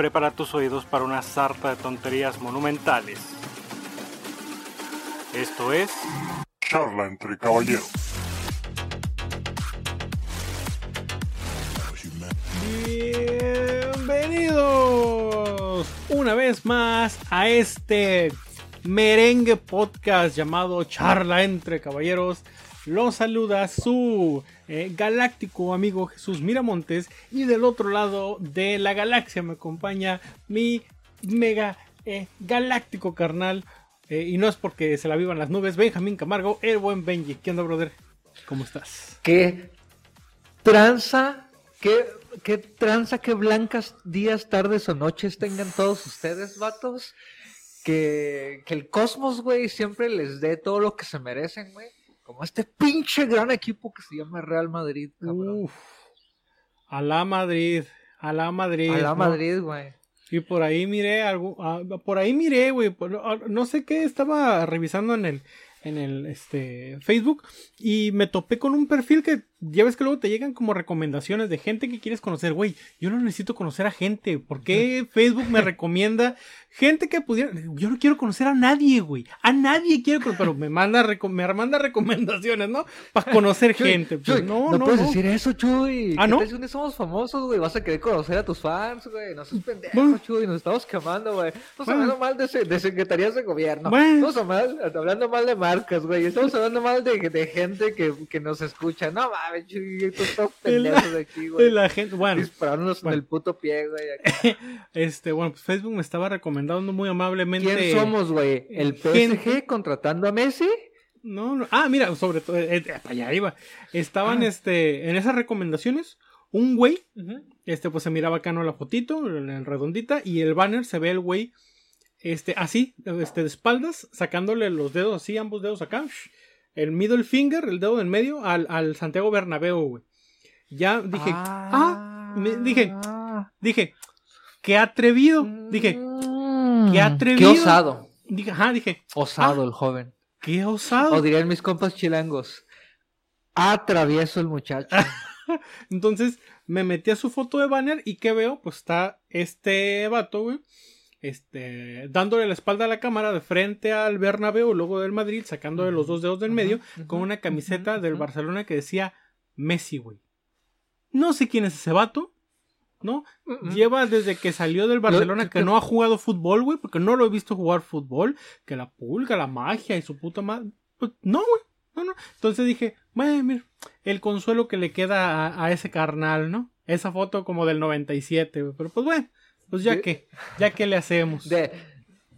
prepara tus oídos para una sarta de tonterías monumentales. Esto es... Charla entre caballeros. Bienvenidos una vez más a este merengue podcast llamado Charla entre Caballeros. Los saluda su eh, galáctico amigo Jesús Miramontes y del otro lado de la galaxia me acompaña mi mega eh, galáctico carnal. eh, y no es porque se la vivan las nubes, Benjamín Camargo, el buen Benji. ¿Qué onda, brother? ¿Cómo estás? Qué tranza, qué, qué tranza, qué blancas días, tardes o noches tengan todos ustedes, vatos. Que, que el Cosmos, güey, siempre les dé todo lo que se merecen, güey. Como este pinche gran equipo que se llama Real Madrid, cabrón. Uf. A la Madrid, a la Madrid. A la ¿no? Madrid, güey. Y por ahí miré algo, ah, por ahí miré, güey, no sé qué estaba revisando en el en el este Facebook y me topé con un perfil que ya ves que luego te llegan como recomendaciones de gente que quieres conocer, güey. Yo no necesito conocer a gente, ¿por qué Facebook me recomienda gente que pudiera yo no quiero conocer a nadie, güey. A nadie quiero, conocer, pero me manda me manda recomendaciones, ¿no? Para conocer Chuy, gente. Pues Chuy, no, no, no, puedes no. decir eso, Chuy. ¿Ah, ¿Qué no? tal somos famosos, güey. Vas a querer conocer a tus fans, güey. No seas pendejo, Bueno. Chuy. Nos estamos quemando, güey. Estamos Bueno. hablando mal de, de secretarías de gobierno. Bueno. Estamos mal- hablando mal de marcas, güey. Estamos hablando mal de, de gente que, que nos escucha. No mames, pendejos aquí, güey. la gente, bueno, Disparándonos bueno. en el puto pie, güey. este, bueno, pues Facebook me estaba recomendando muy amablemente ¿Quién somos, güey? ¿El PSG Gente. contratando a Messi? No, no. Ah, mira, sobre todo, eh, eh, para allá iba. Estaban, Ah. este, en esas recomendaciones, un güey, este, pues se miraba acá, ¿no? La fotito, en redondita, y el banner se ve el güey, este, así, este, de espaldas, sacándole los dedos así, ambos dedos acá, el middle finger, el dedo del medio, al, al Santiago Bernabéu, güey. Ya dije, ah, me- dije, dije, qué atrevido, dije, Mm, qué atrevido. Qué osado. dije, ajá, dije, Osado Ah. el joven. qué osado. O dirían mis compas chilangos. Atravieso el muchacho. Entonces me metí a su foto de banner y ¿qué veo? Pues está este vato, güey. Este, dándole la espalda a la cámara de frente al Bernabéu, luego del Madrid, sacándole los dos dedos del medio, con una camiseta del. Barcelona que decía Messi, güey. No sé quién es ese vato, ¿no? Lleva desde que salió del Barcelona que- que no ha jugado fútbol, güey, porque no lo he visto jugar fútbol, que la pulga, la magia y su puta madre. Pues no, güey, no, no. Entonces dije, bueno, mira, el consuelo que le queda a, a ese carnal, ¿no? Esa foto como del 97, güey. Pero pues bueno, pues ya que, ya que le hacemos. De,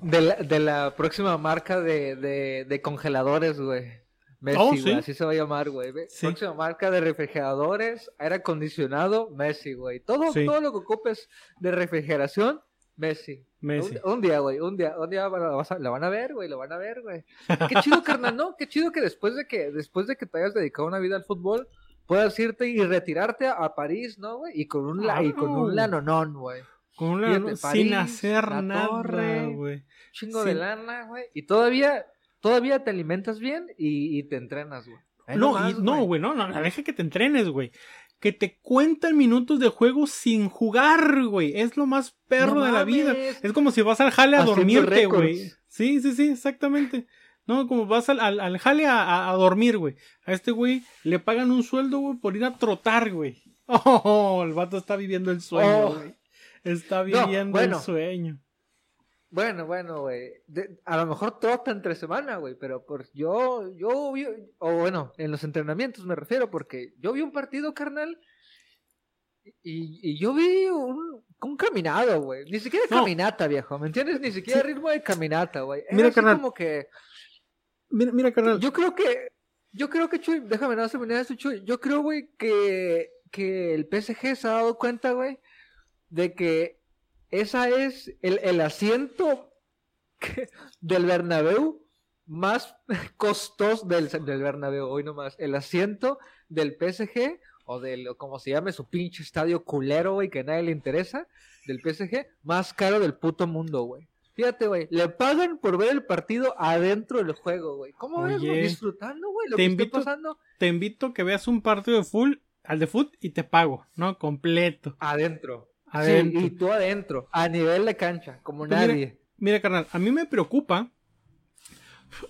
de, la, de la próxima marca de, de, de congeladores, güey. Messi, Oh, güey, ¿sí? así se va a llamar, güey. Sí. Próxima marca de refrigeradores, aire acondicionado, Messi, güey. Todo, Sí. todo lo que ocupes de refrigeración, Messi. Messi. Un, un día, güey, un día, un día la, la van a ver, güey, lo van a ver, güey. Qué chido, carnal, ¿no? Qué chido que después de que, después de que te hayas dedicado una vida al fútbol, puedas irte y retirarte a, a París, ¿no, güey? Y con un, la, y con un lanonón, güey. Con una- Fíjate, sin hacer la nada, torre. güey. Chingo Sí. de lana, güey. Y todavía, todavía te alimentas bien y, y te entrenas, güey. No, nomás, y- no, güey, no, no, deja que te entrenes, güey. Que te cuentan minutos de juego sin jugar, güey. Es lo más perro No de la vida. Es como si vas al jale a Haciendo dormirte, récords. güey. Sí, sí, sí, exactamente. No, como vas al, al, al jale a, a- a dormir, güey. A este güey le pagan un sueldo, güey, por ir a trotar, güey. Oh, el vato está viviendo el sueño, Oh. güey. Está viviendo bueno. el sueño. Bueno, bueno, güey. A lo mejor trota entre semana, güey, pero por yo, yo vi, o bueno, en los entrenamientos me refiero, porque yo vi un partido, carnal, y, y yo vi un, un caminado, güey. Ni siquiera No. caminata, viejo, ¿me entiendes? Ni siquiera ritmo de caminata, güey. Mira, así carnal. como que... Mira, mira, carnal. Yo creo que, yo creo que Chuy, déjame no terminar esto, Chuy. Yo creo, güey, que, que el PSG se ha dado cuenta, güey, de que esa es el, el asiento que- del Bernabéu más costoso del, del Bernabéu, hoy nomás. El asiento del PSG o del, como se llame, su pinche estadio culero, güey, que a nadie le interesa, del PSG, más caro del puto mundo, güey. Fíjate, güey, le pagan por ver el partido adentro del juego, güey. ¿Cómo ves, güey? Disfrutando, güey, lo te que invito- está pasando Te invito a que veas un partido de full, al de foot, y te pago, ¿no? Completo. adentro. Adentro. Sí, y tú adentro, a nivel de cancha, como Pues mira, nadie. Mira, carnal, a mí me preocupa.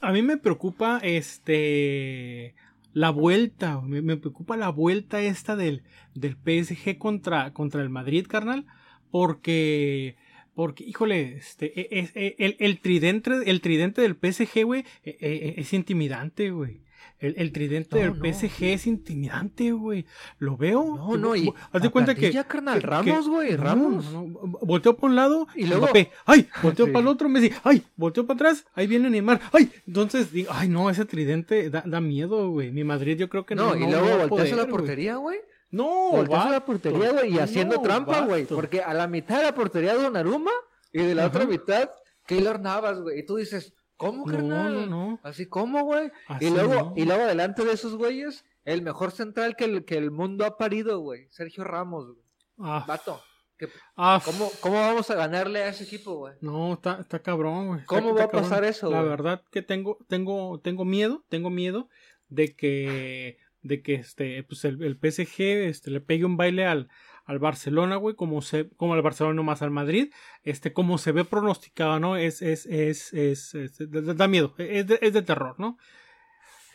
A mí me preocupa este. La vuelta. Me, me preocupa la vuelta esta del, del PSG contra, contra el Madrid, carnal. Porque. Porque, híjole, este, e- e- e- el, el tridente, el tridente del PSG, güey, e- e- es intimidante, güey. El, el tridente No, del no. PSG es intimidante, güey. Lo veo. No, no, y Haz de cuenta que. plantilla, carnal, que- Ramos, güey, Ramos. no, no, Volteo para un lado Y luego- luego. ¡Ay! Volteo Sí. para el otro, Messi. ¡Ay! Volteo para atrás. Ahí viene Neymar. ¡Ay! Entonces digo, ¡ay no! Ese tridente da, da miedo, güey. Mi Madrid yo creo que no. No, y luego volteas a la portería, güey. No, Volteas a la portería, güey, y haciendo No, trampa, güey. Porque a la mitad de la portería Donnarumma y de la Ajá. otra mitad Keylor Navas, güey. Y tú dices, ¿cómo, No, carnal? no, no. Así como, güey. Y luego, y luego delante de esos güeyes, el mejor central que el, que el mundo ha parido, güey. Sergio Ramos, güey. Ah, Vato. ¿qué- ah, ¿Cómo, ¿Cómo vamos a ganarle a ese equipo, güey? No, está, está cabrón, güey. ¿Cómo está va a cabrón. pasar eso, La güey? verdad que tengo, tengo, tengo miedo, tengo miedo de que, de que este, pues el, el PSG, este, le pegue un baile al, al Barcelona, güey, como se, como al Barcelona no más al Madrid, este, como se ve pronosticado, ¿no? Es, es, es, es, es- da da miedo, es de, es de terror, ¿no?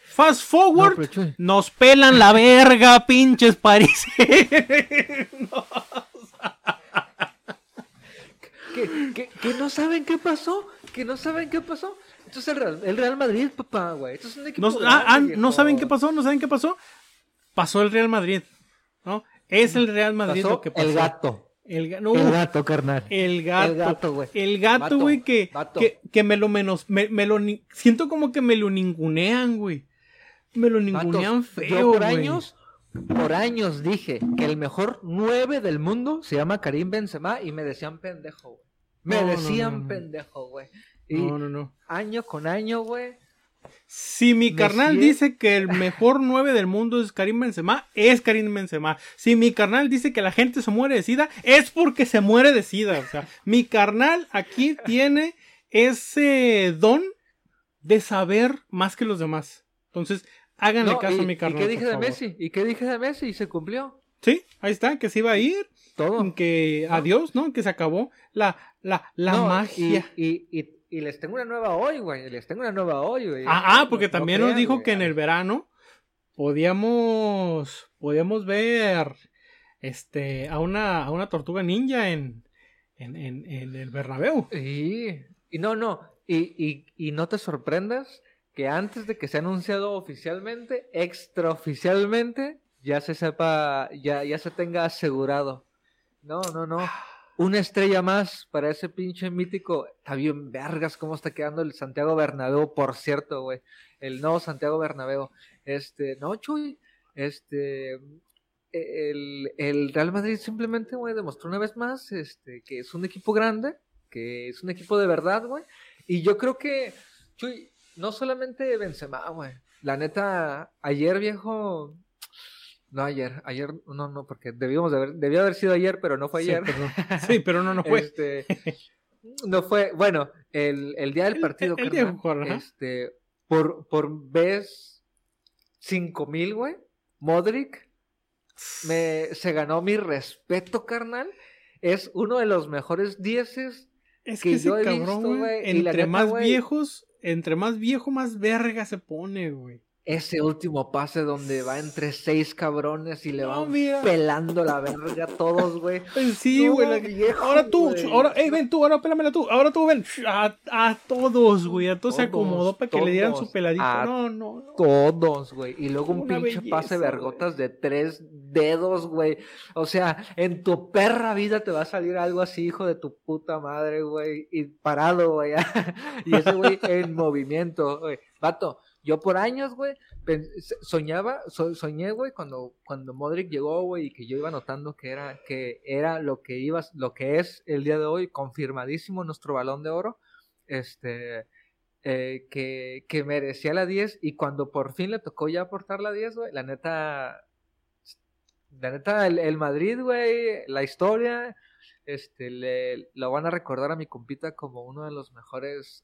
Fast forward, No, pero, nos pelan la verga, pinches París. No. ¿Que, que, que no saben qué pasó, que no saben qué pasó. Esto es el Real, el Real Madrid, papá, güey. Esto es un equipo No, ah, ah, grande, ¿no viejo. saben qué pasó? ¿No saben qué pasó? Pasó el Real Madrid, ¿no? Es el Real Madrid Pasó lo que pasó. el gato. El, ga- no, el gato, carnal. el gato. El gato, güey. El gato, güey, que, que, que me lo menos, me, me lo, ni- siento como que me lo ningunean, güey. Me lo ningunean Vatos, feo, yo por años, por años dije que el mejor 9 del mundo se llama Karim Benzema y me decían pendejo, güey. Me No, decían no. pendejo, güey. Y No, no, no. año con año, güey. Si mi carnal dice que el mejor 9 del mundo es Karim Benzema, es Karim Benzema. Si mi carnal dice que la gente se muere de sida, es porque se muere de sida. O sea, mi carnal aquí tiene ese don de saber más que los demás. Entonces, háganle No, caso y, a mi ¿y carnal. qué dije de favor. Messi? ¿Y qué dije de Messi? Y se cumplió. Sí, ahí está, que se iba a ir, Todo. que adiós, ¿no? Que se acabó la, la, la No, magia. Y, y, y, les tengo una nueva hoy, güey. Les tengo una nueva hoy, güey. Ah, ah, porque No también nos dijo güey. que en el verano podíamos podíamos ver este a una a una tortuga ninja en en, en, en el Bernabéu. Y, y no, no. Y, y, y no te sorprendas que antes de que sea anunciado oficialmente, extraoficialmente, ya se sepa, ya, ya se tenga asegurado. No, no, no. Una estrella más para ese pinche mítico. Está bien vergas cómo está quedando el Santiago Bernabéu, por cierto, güey. El nuevo Santiago Bernabéu. Este, no, Chuy. Este, el, el Real Madrid simplemente, güey, demostró una vez más este, que es un equipo grande, que es un equipo de verdad, güey. Y yo creo que, Chuy, no solamente Benzema, güey. La neta, ayer, viejo... No ayer, ayer, no, no, porque debíamos de haber, debió haber sido ayer, pero no fue Sí, ayer. pero, sí, pero no no fue. Este, no fue, bueno, el, el día del El- partido, el- el día carnal, de jugar, ajá. este, por, por vez 5000, güey, Modric me, se ganó mi respeto, carnal. Es uno de los mejores dieces. es que que ese yo he cabrón, visto, güey, entre neta, más viejos, entre más viejo más verga se pone, güey. Ese último pase donde va entre seis cabrones y le No, van mira. pelando la verga a todos, güey. Sí, güey. ahora tú, ahora, hey, ven tú, ahora pélamela tú, ahora tú ven. A, a todos, güey, a todos, se Todos, acomodó para que le dieran su peladito. No, no, no. Todos, güey. Y luego un Una pinche belleza, pase vergotas de tres dedos, güey. O sea, en tu perra vida te va a salir algo así, hijo de tu puta madre, güey. Y parado, güey. y ese güey en movimiento, güey. Vato, yo por años, güey, soñaba, so- soñé, güey, cuando, cuando Modric llegó, güey, y que yo iba notando que era, que era lo que iba, lo que es el día de hoy, confirmadísimo nuestro balón de oro. Este, eh, que, que merecía la 10 y cuando por fin le tocó ya aportar la 10, güey, la neta, la neta, el, el Madrid, güey, la historia, este, le, lo van a recordar a mi compita como uno de los mejores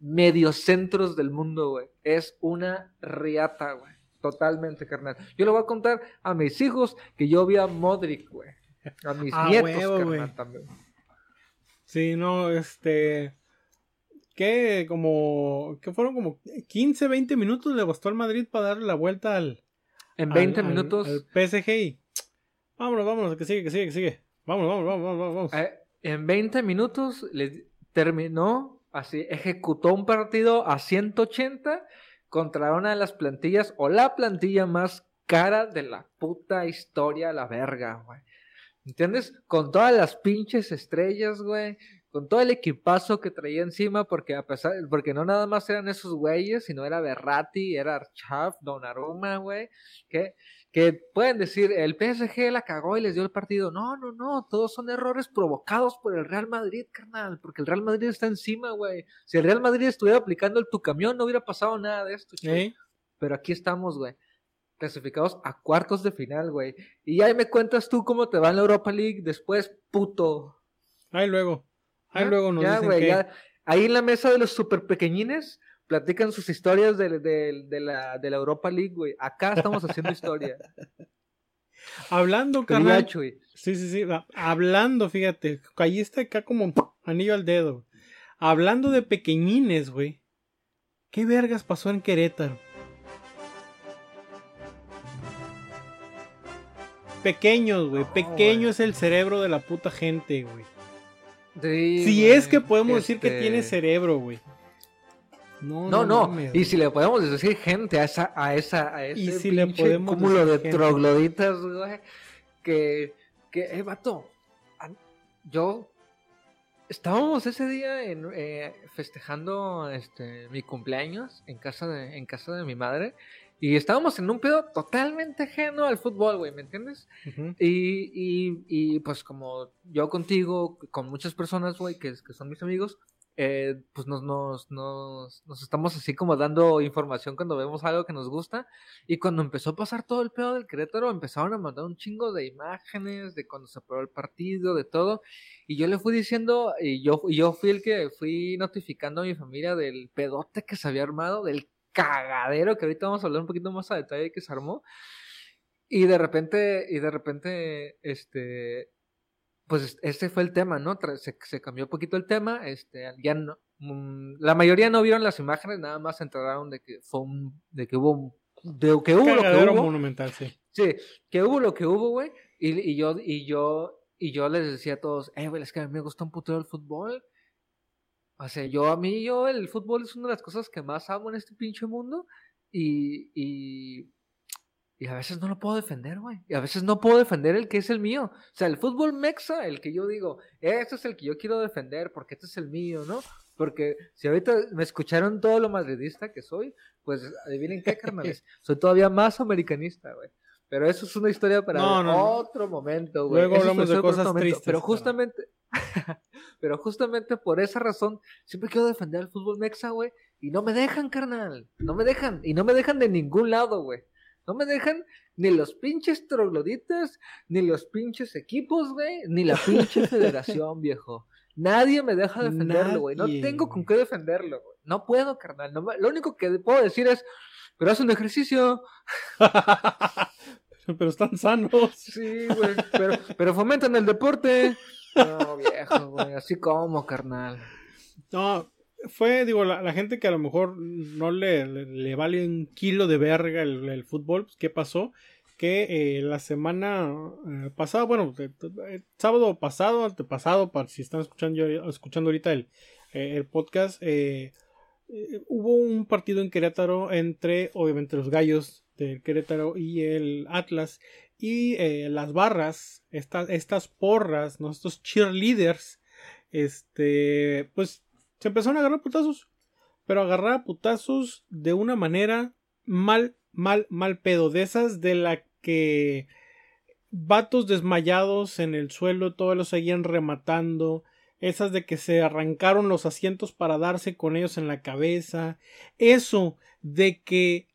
mediocentros del mundo, güey. Es una riata, güey. Totalmente, carnal. Yo le voy a contar a mis hijos que yo vi a Modric, güey. A mis Ah, nietos, huevo, carnal, también. Sí, no, este. Que como. Que fueron como 15, 20 minutos le bastó al Madrid para darle la vuelta al. En al- 20 al- minutos. Al PSG y. Vámonos, vámonos, que sigue, que sigue, que sigue. Vámonos, vámonos, vámonos, vámonos. vamos. Eh, en 20 minutos le terminó, así, ejecutó un partido a 180 contra una de las plantillas o la plantilla más cara de la puta historia, la verga, güey. ¿Entiendes? Con todas las pinches estrellas, güey. Con todo el equipazo que traía encima, porque a pesar, porque no nada más eran esos güeyes, sino era Berratti, era Archaf, Donnarumma, güey, que, que pueden decir, el PSG la cagó y les dio el partido. No, no, no, todos son errores provocados por el Real Madrid, carnal, porque el Real Madrid está encima, güey. Si el Real Madrid estuviera aplicando el tu camión, no hubiera pasado nada de esto. ¿Eh? Pero aquí estamos, güey. Clasificados a cuartos de final, güey. Y ahí me cuentas tú cómo te va en la Europa League después, puto. Ahí luego. Ahí ¿Ya? luego nos Ya, dicen que. ya. Ahí en la mesa de los super pequeñines platican sus historias de, de- de la, de la Europa League, güey. Acá estamos haciendo historia. Hablando, carnal. Sí, sí, sí. Hablando, fíjate. Ahí está acá como anillo al dedo. Hablando de pequeñines, güey. ¿Qué vergas pasó en Querétaro? Pequeños, güey. No, Pequeño es el cerebro de la puta gente, güey. Sí, Si es que podemos decir que este- tiene cerebro, güey. No, No, y si le podemos decir gente a esa, a esa, a ese Y si le pinche podemos cúmulo de gente. trogloditas, güey, que, que, eh, vato, yo estábamos ese día en, eh, festejando este mi cumpleaños en casa de, en casa de mi madre. Y estábamos en un pedo totalmente ajeno al fútbol, güey, ¿me entiendes? Y, y, y pues como yo contigo, con muchas personas, güey, que, que son mis amigos, eh, pues nos, nos, nos, nos estamos así como dando información cuando vemos algo que nos gusta. Y cuando empezó a pasar todo el pedo del Querétaro, empezaron a mandar un chingo de imágenes de cuando se paró el partido, de todo. Y yo le fui diciendo, y yo, y yo fui el que fui notificando a mi familia del pedote que se había armado, del cagadero, que ahorita vamos a hablar un poquito más a detalle que se armó. Y de repente, y de repente, este, pues este fue el tema, ¿no? Se, se cambió un poquito el tema, este, ya no, mm, la mayoría no vieron las imágenes, nada más se enteraron de que fue un, de que hubo, un- de que hubo lo que hubo. monumental, sí. Sí, que hubo lo que hubo, güey. Y, y yo, y yo, y yo les decía a todos, eh, güey, es que a mí me gusta un putero el fútbol. O sea, yo, a mí, yo, el fútbol es una de las cosas que más amo en este pinche mundo. Y, y, y a veces no lo puedo defender, güey. Y a veces no puedo defender el que es el mío. O sea, el fútbol mexa, el que yo digo, este es el que yo quiero defender porque este es el mío, ¿no? Porque si ahorita me escucharon todo lo madridista que soy, pues adivinen qué, carnales. soy todavía más americanista, güey. Pero eso es una historia para No, no, no. otro momento, güey. Luego Eso es hablamos de cosas tristes, Pero justamente, pero justamente por esa razón, siempre quiero defender el fútbol mexa, güey. Y no me dejan, carnal. No me dejan. Y no me dejan de ningún lado, güey. No me dejan ni los pinches trogloditas, ni los pinches equipos, güey, ni la pinche federación, viejo. Nadie me deja defenderlo, güey. No tengo con qué defenderlo, güey. No puedo, carnal. No me- Lo único que puedo decir es, pero haz un ejercicio. Pero están sanos. Sí, güey. Pero, pero fomentan el deporte. No, viejo, güey. Así como, carnal. No, fue, digo, la, la gente que a lo mejor no le, le, le vale un kilo de verga el, fútbol, pues, ¿qué pasó? Que eh, la semana eh, pasada, bueno, eh, sábado pasado, antepasado, para si están escuchando, escuchando ahorita el, el podcast, hubo un partido en Querétaro entre, obviamente, los gallos del Querétaro y el Atlas. Y las barras, estas, estas porras, ¿no? estos cheerleaders, este, pues se empezaron a agarrar putazos. Pero agarrar putazos de una manera mal, mal, mal pedo. De esas de la que vatos desmayados en el suelo, todos los seguían rematando. Esas de que se arrancaron los asientos para darse con ellos en la cabeza. Eso de que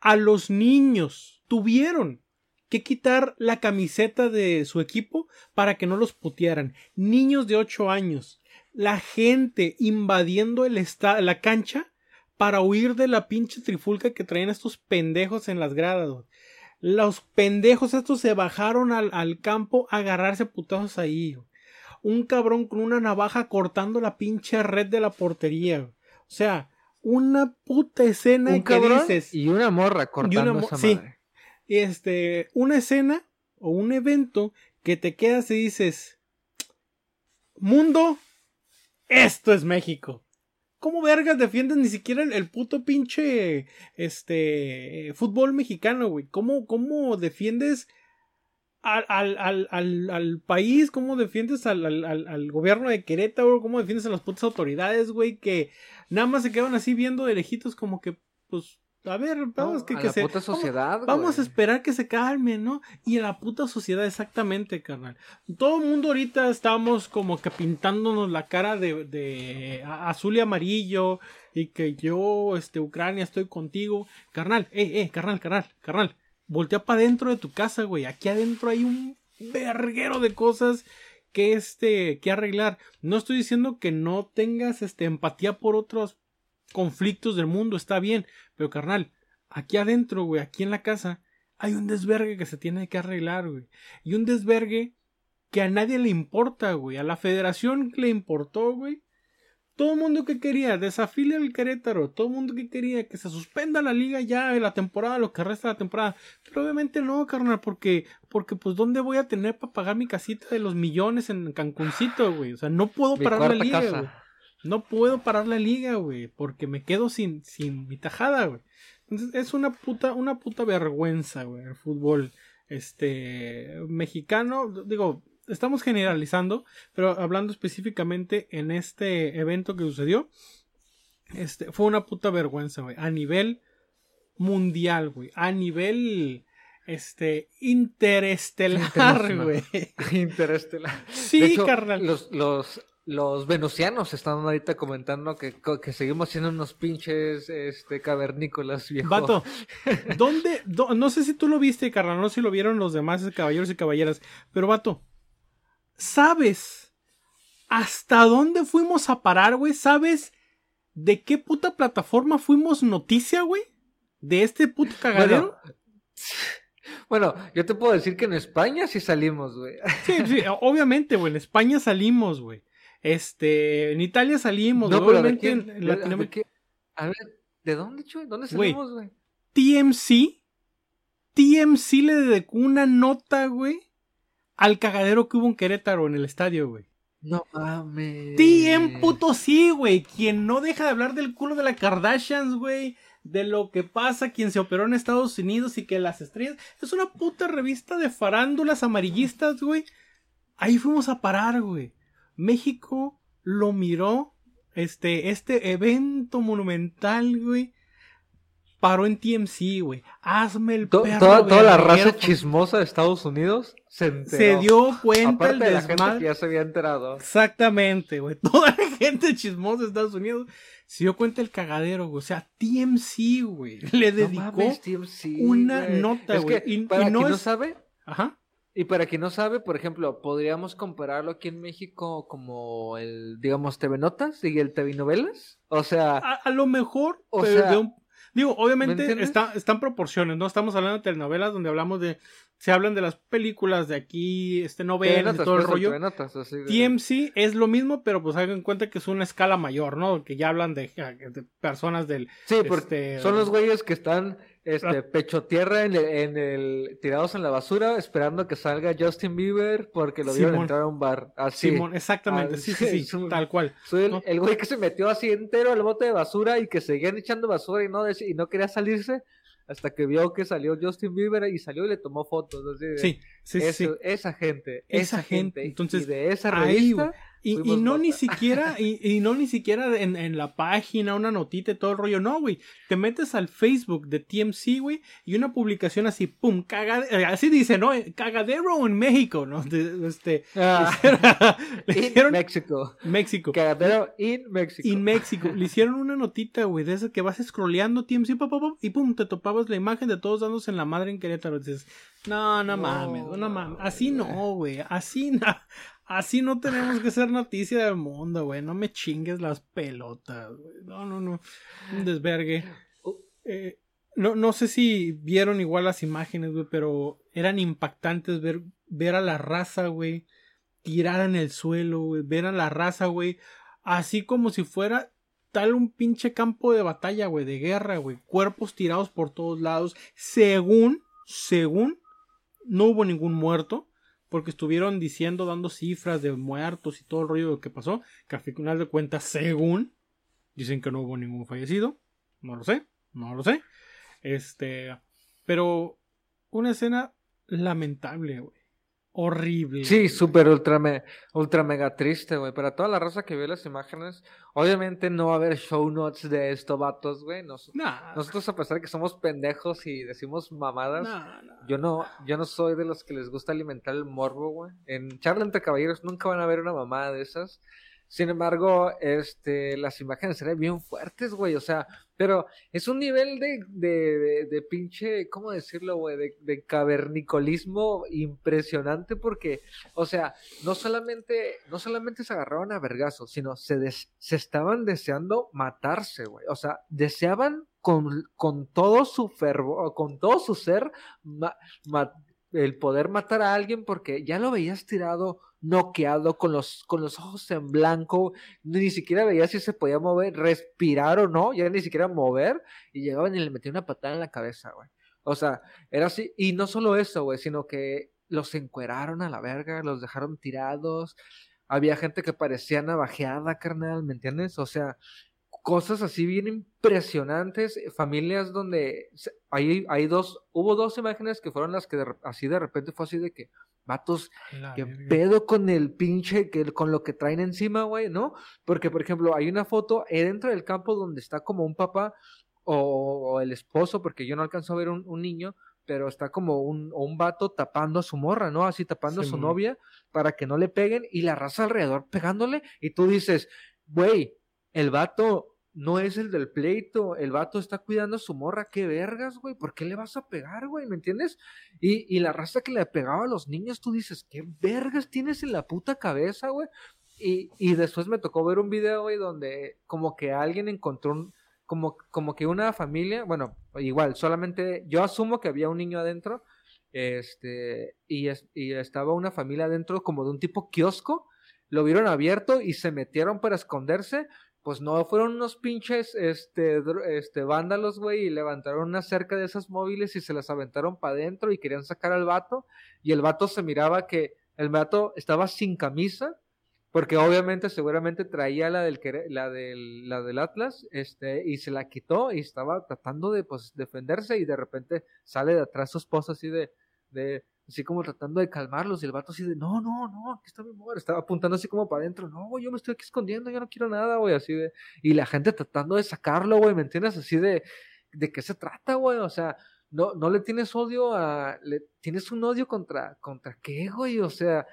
a los niños tuvieron que quitar la camiseta de su equipo para que no los putearan. Niños de 8 años. La gente invadiendo el esta- la cancha para huir de la pinche trifulca que traían estos pendejos en las gradas. Los pendejos estos se bajaron al, al campo a agarrarse putazos ahí. Un cabrón con una navaja cortando la pinche red de la portería. O sea, una puta escena Un que cabrón dices. y una morra cortando mo- esa sí. madre. Este, una escena o un evento que te quedas y dices. Mundo, esto es México. ¿Cómo vergas defiendes ni siquiera el, puto pinche este fútbol mexicano, güey? ¿Cómo, cómo defiendes al, al, al, al, país? ¿Cómo defiendes al, gobierno de Querétaro? ¿Cómo defiendes a las putas autoridades, güey? Que nada más se quedan así viendo de como que, pues, a ver, vamos, No, que, a que la se... puta vamos- sociedad, Vamos a güey. esperar que se calmen, ¿no? Y en la puta sociedad, exactamente, carnal. Todo el mundo ahorita estamos como que pintándonos la cara de, de a- azul y amarillo. Y que yo, este, Ucrania, estoy contigo. Carnal, eh, eh, carnal, carnal, carnal. Voltea para adentro de tu casa, güey. Aquí adentro hay un verguero de cosas que, este, que arreglar. No estoy diciendo que no tengas, este, empatía por otros conflictos del mundo, está bien. Pero, carnal, aquí adentro, güey, aquí en la casa, hay un desvergue que se tiene que arreglar, güey. Y un desvergue que a nadie le importa, güey. A la federación le importó, güey. Todo el mundo que quería, desafilia al Querétaro. Todo el mundo que quería que se suspenda la liga ya de la temporada, lo que resta de la temporada. Pero obviamente no, carnal, porque, porque pues, ¿dónde voy a tener para pagar mi casita de los millones en Cancuncito, güey? O sea, no puedo Mi parar la liga, casa. güey. No puedo parar la liga, güey, porque me quedo sin, sin mi tajada, güey. Entonces, es una puta, una puta vergüenza, güey, el fútbol, este, mexicano. Digo, estamos generalizando, pero hablando específicamente en este evento que sucedió, este, fue una puta vergüenza, güey, a nivel mundial, güey, a nivel, este, interestelar, güey. Interestelar. Sí, hecho, carnal. Los, los, los venusianos están ahorita comentando que, que seguimos siendo unos pinches este, cavernícolas, viejo. Vato, ¿dónde? dó- no sé si tú lo viste, carnal, no sé si lo vieron los demás caballeros y caballeras, pero vato, ¿sabes hasta dónde fuimos a parar, güey? ¿Sabes de qué puta plataforma fuimos noticia, güey? ¿De este puto cagadero? Bueno, yo te puedo decir que en España sí salimos, güey. Sí, sí, obviamente, güey, en España salimos, güey. Este, en Italia salimos, güey, pero ¿de obviamente quién? en. A ver, ¿de dónde, Chuy? ¿Dónde salimos, güey? TMC, TMC le dedicó una nota, güey, al cagadero que hubo en Querétaro en el estadio, güey. No mames. TM puto sí, güey. Quien no deja de hablar del culo de la Kardashians, güey. De lo que pasa, quien se operó en Estados Unidos y que las estrellas. Es una puta revista de farándulas amarillistas, güey. Ahí fuimos a parar, güey. México lo miró. Este, este evento monumental, güey. Paró en TMC, güey. Hazme el To- perro toda, toda la raza chismosa de Estados Unidos se enteró. Se dio cuenta Aparte el de la gente que ya se había enterado. Exactamente, güey. Toda la gente chismosa de Estados Unidos se dio cuenta el cagadero, güey. O sea, TMC, güey. Le dedicó. No mames, TMC, una güey. nota, Es güey. que, Y- para y no quien no es- sabe, Ajá. Y para quien no sabe, por ejemplo, podríamos compararlo aquí en México como el, digamos, TV Notas y el TV Novelas. O sea, A, a lo mejor, O pero sea, de un- digo, ¿me obviamente está, están proporciones, ¿no? Estamos hablando de telenovelas donde hablamos de. Se hablan de las películas de aquí, este novelas todo el pues, rollo. Notas, así de- TMC es lo mismo, pero pues hagan en cuenta que es una escala mayor, ¿no? Que ya hablan de, de personas del. Sí, porque este, son los güeyes que están este, pecho tierra en el, en el- tirados en la basura esperando que salga Justin Bieber porque lo vieron entrar a un bar. Así. Simón, exactamente, sí, sí, sí, es un- tal cual. Soy el, ¿no? el güey que se metió así entero al bote de basura y que seguían echando basura y no, y no quería salirse hasta que vio que salió Justin Bieber y salió y le tomó fotos. así de- Sí, sí, sí, Esa gente, Esa esa, gente, gente. entonces, y de esa revista. Y, no ni siquiera, y, y no ni siquiera en, en la página, una notita y todo el rollo, no, güey. Te metes al Facebook de TMC, güey, y una publicación así, pum, cagadero, así dice, ¿no? Cagadero en México, ¿no? De- este, Ah, le in hicieron México. México. Cagadero in México. En México. Le hicieron una notita, güey, de esa que vas scrolleando TMC, pa, y pum, te topabas la imagen de todos dándose en la madre en Querétaro. Dices, no, no, No, mames, no mames. Así no, güey. Así no. Así no tenemos que ser noticia del mundo, güey. No me chingues las pelotas, güey. No, no, no. Un desvergue. Uh. Eh, no, no sé si vieron igual las imágenes, güey, pero eran impactantes ver, ver a la raza, güey, tirada en el suelo, güey, ver a la raza, güey, así como si fuera tal un pinche campo de batalla, güey, de guerra, güey, cuerpos tirados por todos lados, según, según, no hubo ningún muerto, porque estuvieron diciendo, dando cifras de muertos y todo el rollo de que pasó, que al final de cuentas, según, dicen que no hubo ningún fallecido, no lo sé, no lo sé, este, pero una escena lamentable, güey horrible. Sí, súper ultra, me, ultra mega triste, güey. Para toda la raza que vio las imágenes, obviamente no va a haber show notes de estos vatos, güey. Nosotros a pesar de que somos pendejos y decimos mamadas, yo no yo no soy de los que les gusta alimentar el morbo, güey. En Charla entre Caballeros nunca van a ver una mamada de esas. Sin embargo, este, las imágenes serían bien fuertes, güey. O sea, pero es un nivel de, de, de, pinche, ¿cómo decirlo, güey? De, de, cavernicolismo impresionante porque, o sea, no solamente, no solamente se agarraron a vergazos, sino se, se estaban deseando matarse, güey. O sea, deseaban con, con todo su fervor, con todo su ser, el poder matar a alguien porque ya lo veías tirado noqueado, con los, con los ojos en blanco, ni siquiera veía si se podía mover, respirar o no, ya ni siquiera mover, y llegaban y le metían una patada en la cabeza, güey. O sea, era así, y no solo eso, güey, sino que los encueraron a la verga, los dejaron tirados, había gente que parecía navajeada, carnal, ¿me entiendes? O sea, cosas así bien impresionantes, familias donde hay, hay dos, hubo dos imágenes que fueron las que así de repente fue así de que, Vatos, que pedo con el pinche, que, con lo que traen encima, güey, ¿no? Porque, por ejemplo, hay una foto dentro del campo donde está como un papá o, el esposo, porque yo no alcanzo a ver un, niño, pero está como un, un vato tapando a su morra, ¿no? Así tapando a su novia para que no le peguen y la raza alrededor pegándole y tú dices, güey, el vato no es el del pleito, el vato está cuidando a su morra, qué vergas, güey, ¿por qué le vas a pegar, güey? ¿Me entiendes? Y, y la raza que le pegaba a los niños, tú dices, ¿qué vergas tienes en la puta cabeza, güey? Y, y después me tocó ver un video, güey, donde como que alguien encontró un, como, como que una familia, bueno, igual, solamente, yo asumo que había un niño adentro, este, y, y estaba una familia adentro como de un tipo kiosco, lo vieron abierto y se metieron para esconderse, pues no fueron unos pinches este, este vándalos, güey, y levantaron una cerca de esas móviles y se las aventaron para adentro y querían sacar al vato. Y el vato se miraba que el vato estaba sin camisa, porque obviamente seguramente traía la del, la del, la del Atlas, este, y se la quitó y estaba tratando de pues defenderse y de repente sale de atrás su esposa así de, de así como tratando de calmarlos, y el vato así de, no, no, no, aquí está mi mujer, estaba apuntando así como para adentro, no, yo me estoy aquí escondiendo, yo no quiero nada, güey, así de, y la gente tratando de sacarlo, güey, ¿me entiendes? Así de, ¿de qué se trata, güey? O sea, no, no le tienes odio a, le tienes un odio contra, contra qué, güey, o sea,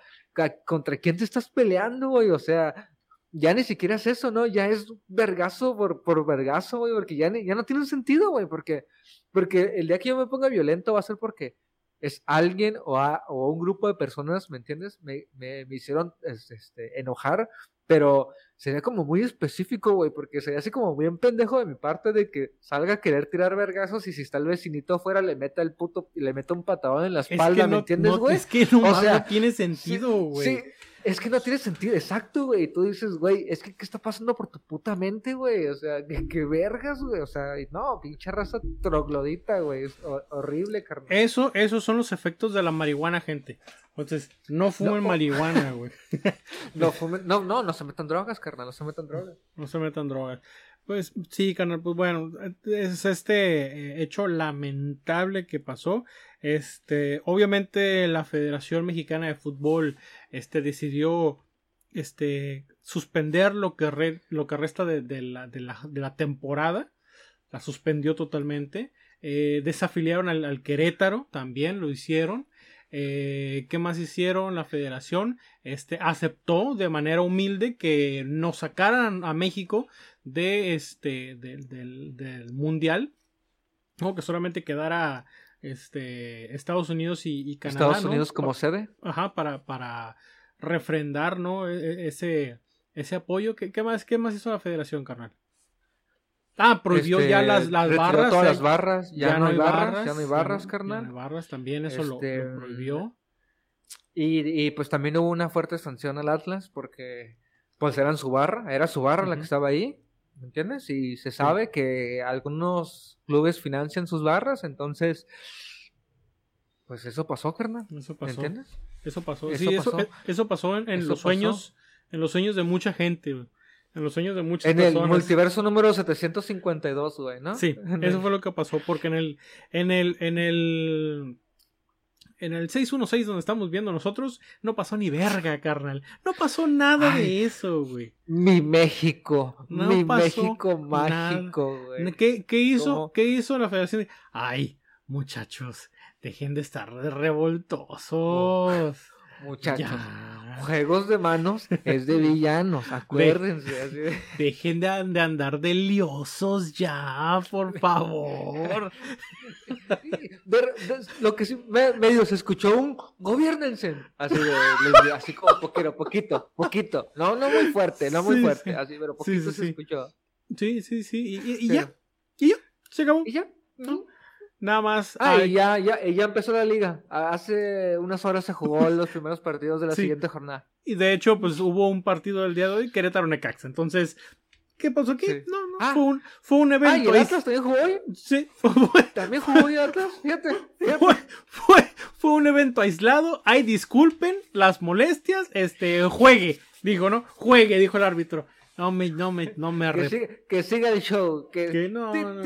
contra quién te estás peleando, güey, o sea, ya ni siquiera es eso, ¿no? Ya es vergazo por, por vergazo, güey, porque ya, ya no tiene sentido, güey, porque, porque el día que yo me ponga violento va a ser porque es alguien o, o un grupo de personas, ¿me entiendes? Me, me, me hicieron este, enojar, pero sería como muy específico, güey, porque sería así como bien pendejo de mi parte de que salga a querer tirar vergazos y si está el vecinito afuera le meta el puto y le meta un patadón en la espalda, ¿me entiendes, güey? es que no, o sea, tiene sentido, güey. Sí, es que no tiene sentido, exacto, güey. Tú dices, güey, es que ¿qué está pasando por tu puta mente, güey? O sea, ¿qué, vergas, güey? O sea, no, pinche raza troglodita, güey. Es horrible, carnal. Eso, esos son los efectos de la marihuana, gente. Entonces, no fumen marihuana, güey. no fumen, no, no, no se metan drogas, carnal, no se metan drogas. No se metan drogas. Pues sí, carnal, pues bueno, es este eh, hecho lamentable que pasó. Este, obviamente la Federación Mexicana de Fútbol este decidió este suspender lo que lo que resta de, la, de, la, de, la, temporada. La suspendió totalmente. Eh, desafiliaron al, al, Querétaro, también lo hicieron. Eh, ¿Qué más hicieron? La federación este, aceptó de manera humilde que nos sacaran a México de este, del, mundial. ¿no? Que solamente quedara este, Estados Unidos y, Canadá. Estados Unidos como sede. Ajá, para, para refrendar ¿no? E, e, ese, ese apoyo. ¿Qué, qué, más, ¿Qué más hizo la federación, carnal? Ah, prohibió Este, ya las, las retiró barras. Todas eh, las barras. Ya, no hay barras, ya no hay barras, ya carnal. no hay barras también, eso lo- Este, lo, prohibió. Y, y pues también hubo una fuerte sanción al Atlas porque pues eran su barra, era su barra la que estaba ahí, ¿me entiendes? Y se sabe que algunos clubes financian sus barras, entonces pues eso pasó, carnal, Eso ¿me pasó. entiendes? Eso pasó. Eso sí, eso, pasó. eh, eso pasó en, en Eso los pasó. sueños. En los sueños de mucha gente. En los sueños de muchas En el personas. multiverso número 752, güey, ¿no? Sí, En eso el- fue lo que pasó, porque en el, en el, en el, en el 616 donde estamos viendo nosotros, no pasó ni verga, carnal. No pasó nada Ay. de eso, güey. Mi México, No mi pasó México mágico, güey. ¿Qué, qué hizo, ¿Cómo? ¿Qué hizo la federación? Ay, muchachos, dejen de estar revoltosos. Muchachos. Ya. Juegos de manos es de villanos, acuérdense. así de- Dejen de, de andar de liosos ya, por favor. De- lo que sí me- medio se escuchó un gobiernense. Así de, les- así como poquito, poquito, poquito. No, no muy fuerte, no muy Sí, fuerte, sí. así, pero poquito sí, se escuchó. Sí, sí, sí. Y, y- y Sí. ya, y ya, se acabó. Y ya. Nada más. Ah, y ya, ya, ya empezó la liga. Hace unas horas se jugó los primeros partidos de la Sí. siguiente jornada. Y de hecho, pues hubo un partido del día de hoy, Querétaro Necaxa. Entonces, ¿qué pasó aquí? Sí. No, no, Ah. fue un, fue un Ah, y evento. el. Atlas también jugó hoy. Sí, fue, También jugó hoy Atlas. Fíjate, fíjate. fue, fue- fue un evento aislado. Ay, disculpen las molestias. Este, juegue, dijo, ¿no? Juegue, dijo el árbitro. No me, no me, no me Que siga, que siga el show. Que, Que no, no.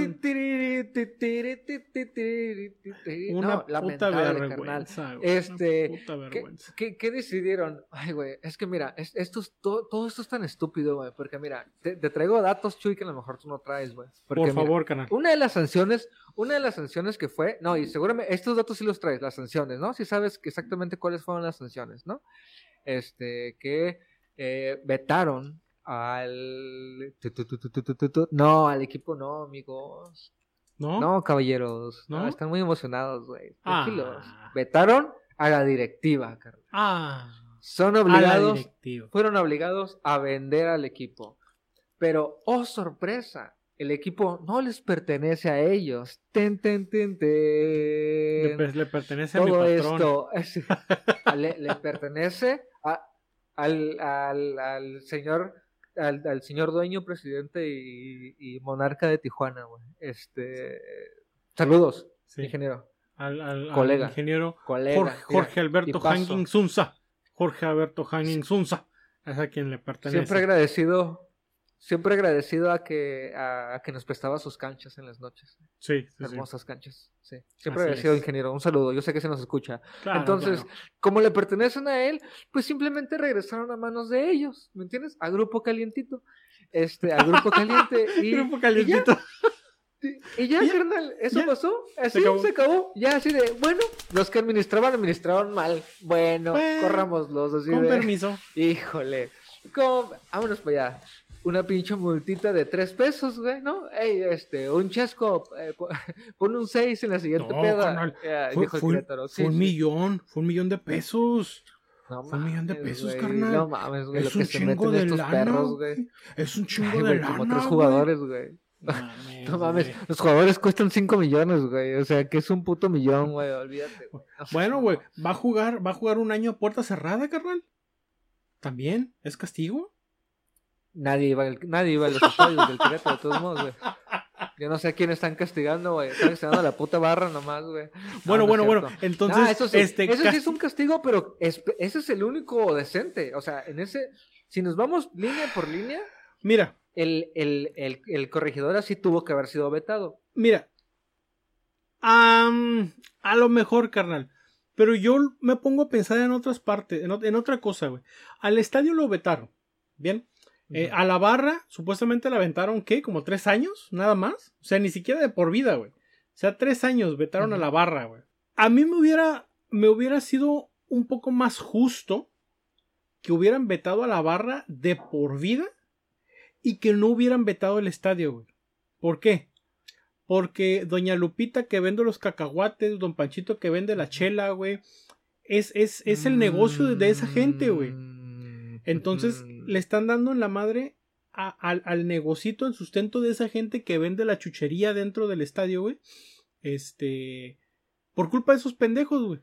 Una No, puta vergüenza, güey. Este, Una puta ¿Qué, vergüenza. qué, qué decidieron? Ay, güey, es que mira, es- esto es- todo, todo esto es tan estúpido, güey, porque mira, te, te traigo datos, Chuy, que a lo mejor tú no traes, güey. Porque, Por mira, favor, canal. Una de las sanciones, una de las sanciones que fue, no, y seguramente estos datos sí los traes, las sanciones, ¿no? Si sabes exactamente cuáles fueron las sanciones, ¿no? Este, que eh, vetaron al... No, al equipo no, amigos. ¿No? No, caballeros. ¿No? No, están muy emocionados, güey. Tranquilos. Ah. Vetaron a la directiva, carnal. Ah, Son obligados, fueron obligados a vender al equipo. Pero, oh sorpresa, el equipo no les pertenece a ellos. Ten, ten, ten, ten. le pertenece a mi Todo patrón. esto es- le, le pertenece a- al, al, al señor al, al señor dueño, presidente y, y monarca de Tijuana, güey. Este, saludos, Sí. ingeniero, Al, al- al Colega. ingeniero colega. Jorge, mira, Alberto. Hanging Sunza. Jorge Alberto Hanging Sunza. Es a quien le pertenece. Siempre agradecido, siempre agradecido a que a, a que nos prestaba sus canchas en las noches. Sí, sí, sí. Hermosas canchas. Sí. Siempre Así agradecido, es. ingeniero. Un saludo. Yo sé que se nos escucha. Claro, Entonces, claro. como le pertenecen a él, pues simplemente regresaron a manos de ellos, ¿me entiendes? A Grupo Calientito. Este, a Grupo Caliente. Y, Grupo calientito. y ya, Y ya, carnal, eso ya. pasó. Así Se acabó. se acabó. Ya así de, bueno, los que administraban, administraron mal. Bueno, Bueno, corrámoslos así Con de. permiso. Híjole. ¿Cómo? Vámonos para allá. Una pinche multita de tres pesos, güey, ¿no? Ey, este, un chesco, eh, po- pon un seis en la siguiente No, peda. carnal, eh, Fue, dijo el fue-. Sí, un sí. millón. Fue un millón de pesos. No fue un millón de pesos, güey, carnal. No mames, güey, lo Es que un se chingo meten de estos lana. perros, güey. güey. Es un chingo Ay, de güey, lana. como tres güey. jugadores, güey. Mames, No mames, güey. los jugadores cuestan 5 millones, güey. O sea, que es un puto millón, güey. Olvídate, güey. Bueno, güey, va a jugar, va a jugar un año a puerta cerrada, carnal. ¿También? ¿Es castigo? Nadie iba, al- nadie iba a los estadios del Querétaro, de todos modos, güey. Yo no sé a quién están castigando, güey. Están castigando a la puta barra nomás, güey. Bueno, no bueno, bueno. Entonces, Ah, eso sí, este eso sí cas- es un castigo, pero es- ese es el único decente. O sea, en ese, si nos vamos línea por línea, mira, el, el, el, el corregidor así tuvo que haber sido vetado. mira. Am, a lo mejor, carnal. Pero yo me pongo a pensar en otras partes, en, en otra cosa, güey. Al estadio lo vetaron. Bien. Eh, a la barra, supuestamente la aventaron, ¿qué? ¿Como tres años? Nada más. O sea, ni siquiera de por vida, güey. O sea, tres años vetaron a la barra, güey. A mí me hubiera, me hubiera sido un poco más justo que hubieran vetado a la barra de por vida y que no hubieran vetado el estadio, güey. ¿Por qué? Porque Doña Lupita que vende los cacahuates, Don Panchito que vende la chela, güey. Es, es, es el negocio de, de esa gente, güey. Entonces mm. le están dando en la madre a- al, al negocito, el sustento de esa gente que vende la chuchería dentro del estadio, güey. Este. Por culpa de esos pendejos, güey.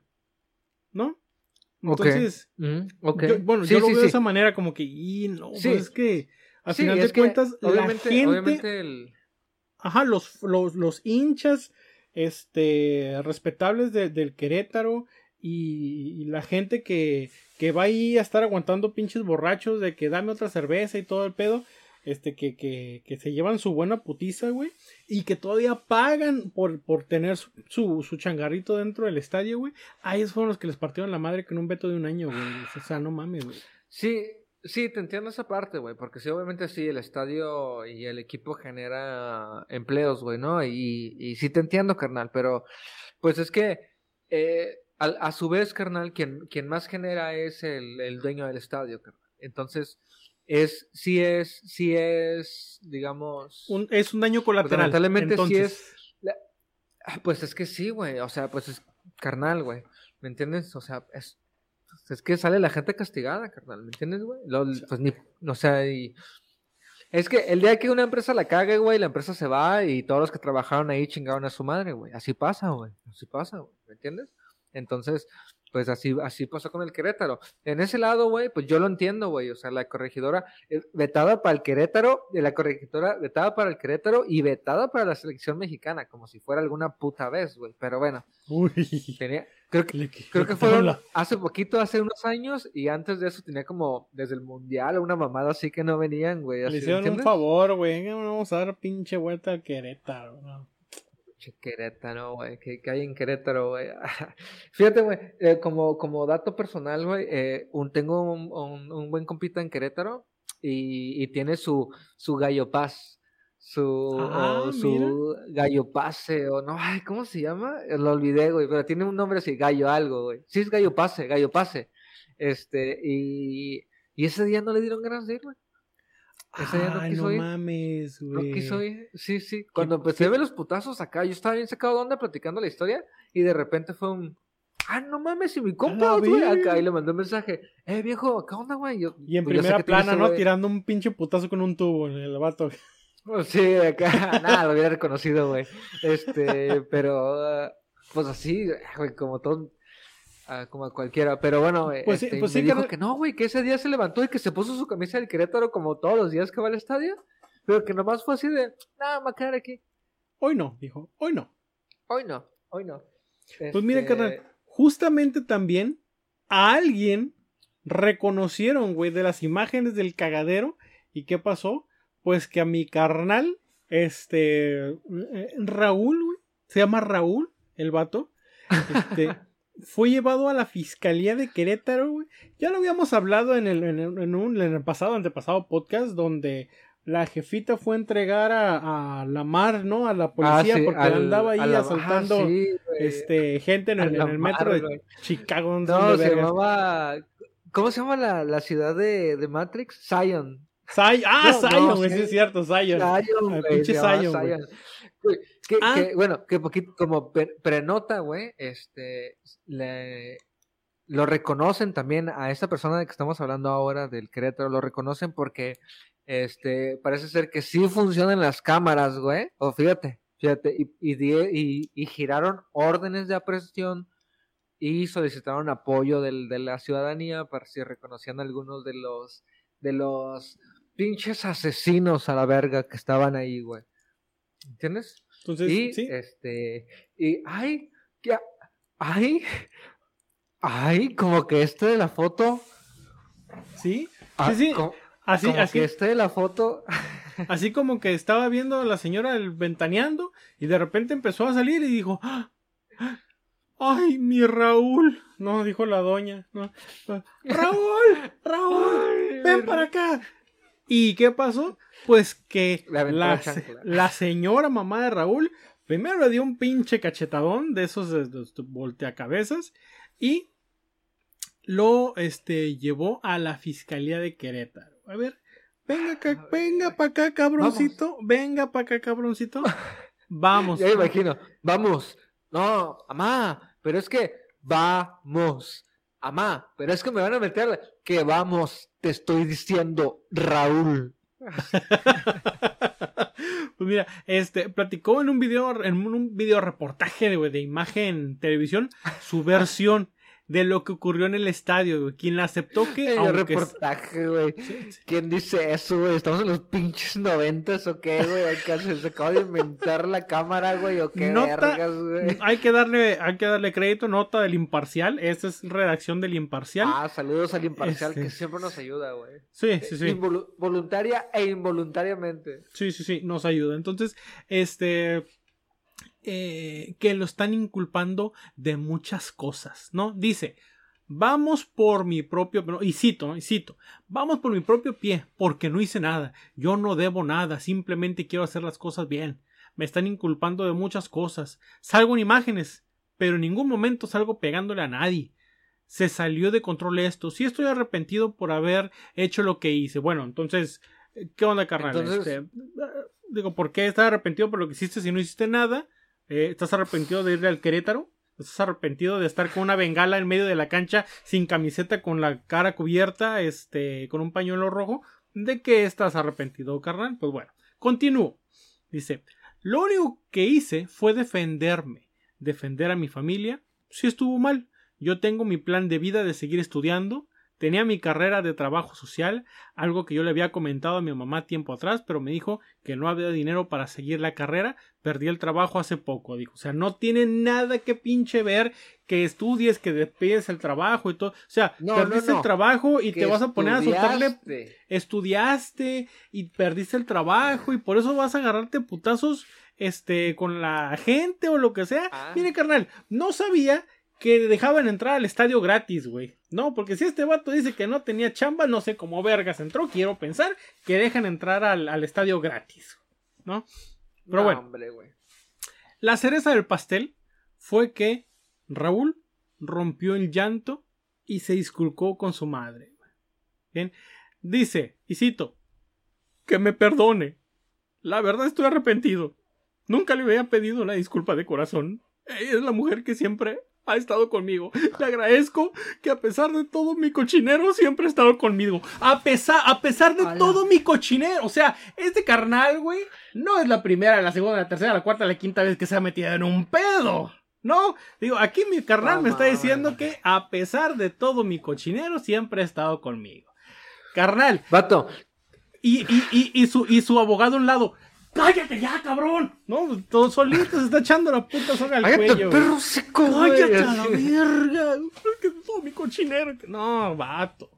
¿No? Ok. Entonces, Mm, yo- bueno, Sí, yo lo sí, veo de esa manera, como que, y no, Sí. pues es que, al Sí, final de que, cuentas, la obviamente, gente, obviamente el... ajá, los, los, los hinchas, este, respetables de- del Querétaro y, y la gente que, que va ahí a estar aguantando pinches borrachos de que dame otra cerveza y todo el pedo, este, que, que, que se llevan su buena putiza, güey, y que todavía pagan por, por tener su, su, su changarrito dentro del estadio, güey, a ellos fueron los que les partieron la madre con un veto de un año, güey, o sea, no mames, güey. Sí, sí, te entiendo esa parte, güey, porque sí, obviamente sí, el estadio y el equipo genera empleos, güey, ¿no? Y, y sí te entiendo, carnal, pero pues es que eh, a, a su vez, carnal, quien, quien más genera es el, el dueño del estadio, carnal. Entonces, es, sí es, sí es, digamos... Un- es un daño colateral. lamentablemente sí es- la- Ah, Pues es que sí, güey. O sea, pues es carnal, güey. ¿Me entiendes? O sea, es, es que sale la gente castigada, carnal. ¿Me entiendes, güey? Pues ni, o sea, y. Es que el día que una empresa la cague, güey, la empresa se va y todos los que trabajaron ahí chingaron a su madre, güey. Así pasa, güey. Así pasa, güey. ¿Me entiendes? Entonces, pues así, así pasó con el Querétaro. En ese lado, güey, pues yo lo entiendo, güey. O sea, la corregidora eh, vetada para el Querétaro, de la corregidora vetada para el Querétaro y vetada para la selección mexicana, como si fuera alguna puta vez, güey. Pero bueno, Uy. tenía, creo que, creo que fueron hace poquito, hace unos años, y antes de eso tenía como desde el mundial una mamada así que no venían, güey. Le hicieron un favor, güey. Vamos a dar pinche vuelta al Querétaro. ¿no? Che, Querétaro, güey, que, que hay en Querétaro, güey. Fíjate, güey, eh, como, como dato personal, güey, eh, un, tengo un, un, un buen compita en Querétaro y, y tiene su, su gallo paz, su, Ah, o su gallo pase, o no, ay, ¿cómo se llama? Lo olvidé, güey, pero tiene un nombre así, gallo algo, güey. Sí, es gallo pase, gallo pase. Este, y, y ese día no le dieron ganas de ir, güey. No mames, No güey. quiso ir. Sí, sí. Cuando empecé qué- a ver los putazos acá, yo estaba bien sacado de onda platicando la historia y de repente fue un. Ah, no mames, y mi compa, güey, acá y le mandó un mensaje. Eh, viejo, ¿qué onda, güey? Yo, Y en pues, primera que plana, ¿no? Tirando un pinche putazo con un tubo en el vato. Pues sí, acá, nada, lo hubiera reconocido, güey. Este, pero, ah, pues así, güey, como todo, ah, como a cualquiera. Pero bueno, Pues sí, este, pues me sí, dijo que no, güey, que ese día se levantó y que se puso su camisa del Querétaro como todos los días que va al estadio. Pero que nomás fue así de, nada, me voy a quedar aquí. Hoy no, dijo. Hoy no. Hoy no, hoy no. Pues mira, Este, carnal, justamente también a alguien reconocieron, güey, de las imágenes del cagadero. ¿Y qué pasó? Pues que a mi carnal, este, eh, Raúl, güey, se llama Raúl, el vato, este, fue llevado a la fiscalía de Querétaro, güey. Ya lo habíamos hablado en el, en el, en un, en el pasado, antepasado podcast, donde la jefita fue a entregar a, a la mar, ¿no? A la policía, ah, sí, porque al- andaba ahí a la- asaltando sí, este, gente en el, en la el metro mar, de. Chicago. no se llamaba. ¿Cómo se llama la, la ciudad de, de Matrix? Zion. Zion- Ah, No, Zion, no, sí es cierto, Zion. Zion, el güey. pinche Zion, güey. Zion. Que, Ah. que, bueno, que poquito, como pre- prenota, güey, este, le, lo reconocen también a esta persona de que estamos hablando ahora, del Querétaro, lo reconocen porque, este, parece ser que sí funcionan las cámaras, güey, o fíjate, fíjate, y, y, y, y giraron órdenes de aprehensión y solicitaron apoyo del, de la ciudadanía para si reconocían algunos de los, de los pinches asesinos a la verga que estaban ahí, güey. ¿Entiendes? Entonces, y sí. este, y ay, que, ay, ay, como que este de la foto, Sí, ah, sí, sí. co- Así, como así, que este de la foto, así como que estaba viendo a la señora el ventaneando y de repente empezó a salir y dijo, "Ah, ah, ay, mi Raúl. No, dijo la doña. no. Raúl, Raúl, ven para acá. ¿Y qué pasó? Pues que la, señora mamá de Raúl primero le dio un pinche cachetadón de esos de, de- de volteacabezas y lo este, llevó a la fiscalía de Querétaro. A ver, venga acá, venga para acá, cabroncito, venga para acá, cabroncito. Vamos. ya imagino, vamos, no, amá, pero es que vamos, amá, pero es que me van a meter, que vamos, te estoy diciendo, Raúl. Pues mira, este, platicó en un video, en un video reportaje de, de imagen televisión, su versión de lo que ocurrió en el estadio, güey. Quien la aceptó que. El aunque reportaje, güey. ¿Quién dice eso, güey? ¿Estamos en los pinches noventas o qué, güey? Acá se, se acaba de inventar la cámara, güey, o qué Nota- vergas, güey. hay que darle, hay que darle crédito, nota del imparcial. Esta es redacción del imparcial. Ah, saludos al imparcial Este- que siempre nos ayuda, güey. sí, sí, sí. Involu- voluntaria e involuntariamente. Sí, sí, sí, nos ayuda. Entonces, este. Eh, que lo están inculpando de muchas cosas, ¿no? Dice, vamos por mi propio, y cito, y cito, vamos por mi propio pie, porque no hice nada, yo no debo nada, simplemente quiero hacer las cosas bien. Me están inculpando de muchas cosas. Salgo en imágenes, pero en ningún momento salgo pegándole a nadie. Se salió de control esto. Sí estoy arrepentido por haber hecho lo que hice. Bueno, entonces, ¿qué onda, carnal? Entonces- Este, eh, digo, ¿por qué estás arrepentido por lo que hiciste si no hiciste nada? Eh, ¿Estás arrepentido de irle al Querétaro? ¿Estás arrepentido de estar con una bengala en medio de la cancha sin camiseta con la cara cubierta, este, con un pañuelo rojo? ¿De qué estás arrepentido, carnal? Pues bueno, continúo. Dice, lo único que hice fue defenderme, defender a mi familia. Si estuvo mal, yo tengo mi plan de vida de seguir estudiando, tenía mi carrera de trabajo social, algo que yo le había comentado a mi mamá tiempo atrás, pero me dijo que no había dinero para seguir la carrera, perdí el trabajo hace poco, dijo, o sea, no tiene nada que pinche ver que estudies, que despides el trabajo y todo, o sea, No, perdiste no, no. el trabajo y Que te vas a poner a soltarle estudiaste. estudiaste y perdiste el trabajo y por eso vas a agarrarte putazos este con la gente o lo que sea. Ah. Mire, carnal, no sabía que dejaban entrar al estadio gratis, güey. No, porque si este vato dice que no tenía chamba, no sé cómo vergas entró. Quiero pensar que dejan entrar al, al estadio gratis, ¿no? Pero No, bueno. hombre, güey. La cereza del pastel fue que Raúl rompió el llanto y se disculpó con su madre. Bien, dice, y cito, que me perdone. La verdad estoy arrepentido. Nunca le había pedido una disculpa de corazón. Ella es la mujer que siempre ha estado conmigo. Le agradezco que a pesar de todo mi cochinero siempre ha estado conmigo. A pesar, a pesar de todo mi cochinero. O sea, este carnal, güey, no es la primera, la segunda, la tercera, la cuarta, la quinta vez que se ha metido en un pedo. No, digo, aquí mi carnal me está diciendo que a pesar de todo mi cochinero siempre ha estado conmigo. Carnal, Vato, y, y, y, y su, y su abogado a un lado. ¡Cállate ya, cabrón! No, todo solito se está echando la puta soga al cállate, cuello. güey. perro seco, güey. ¡Cállate a la verga! Que todo mi cochinero. No, vato.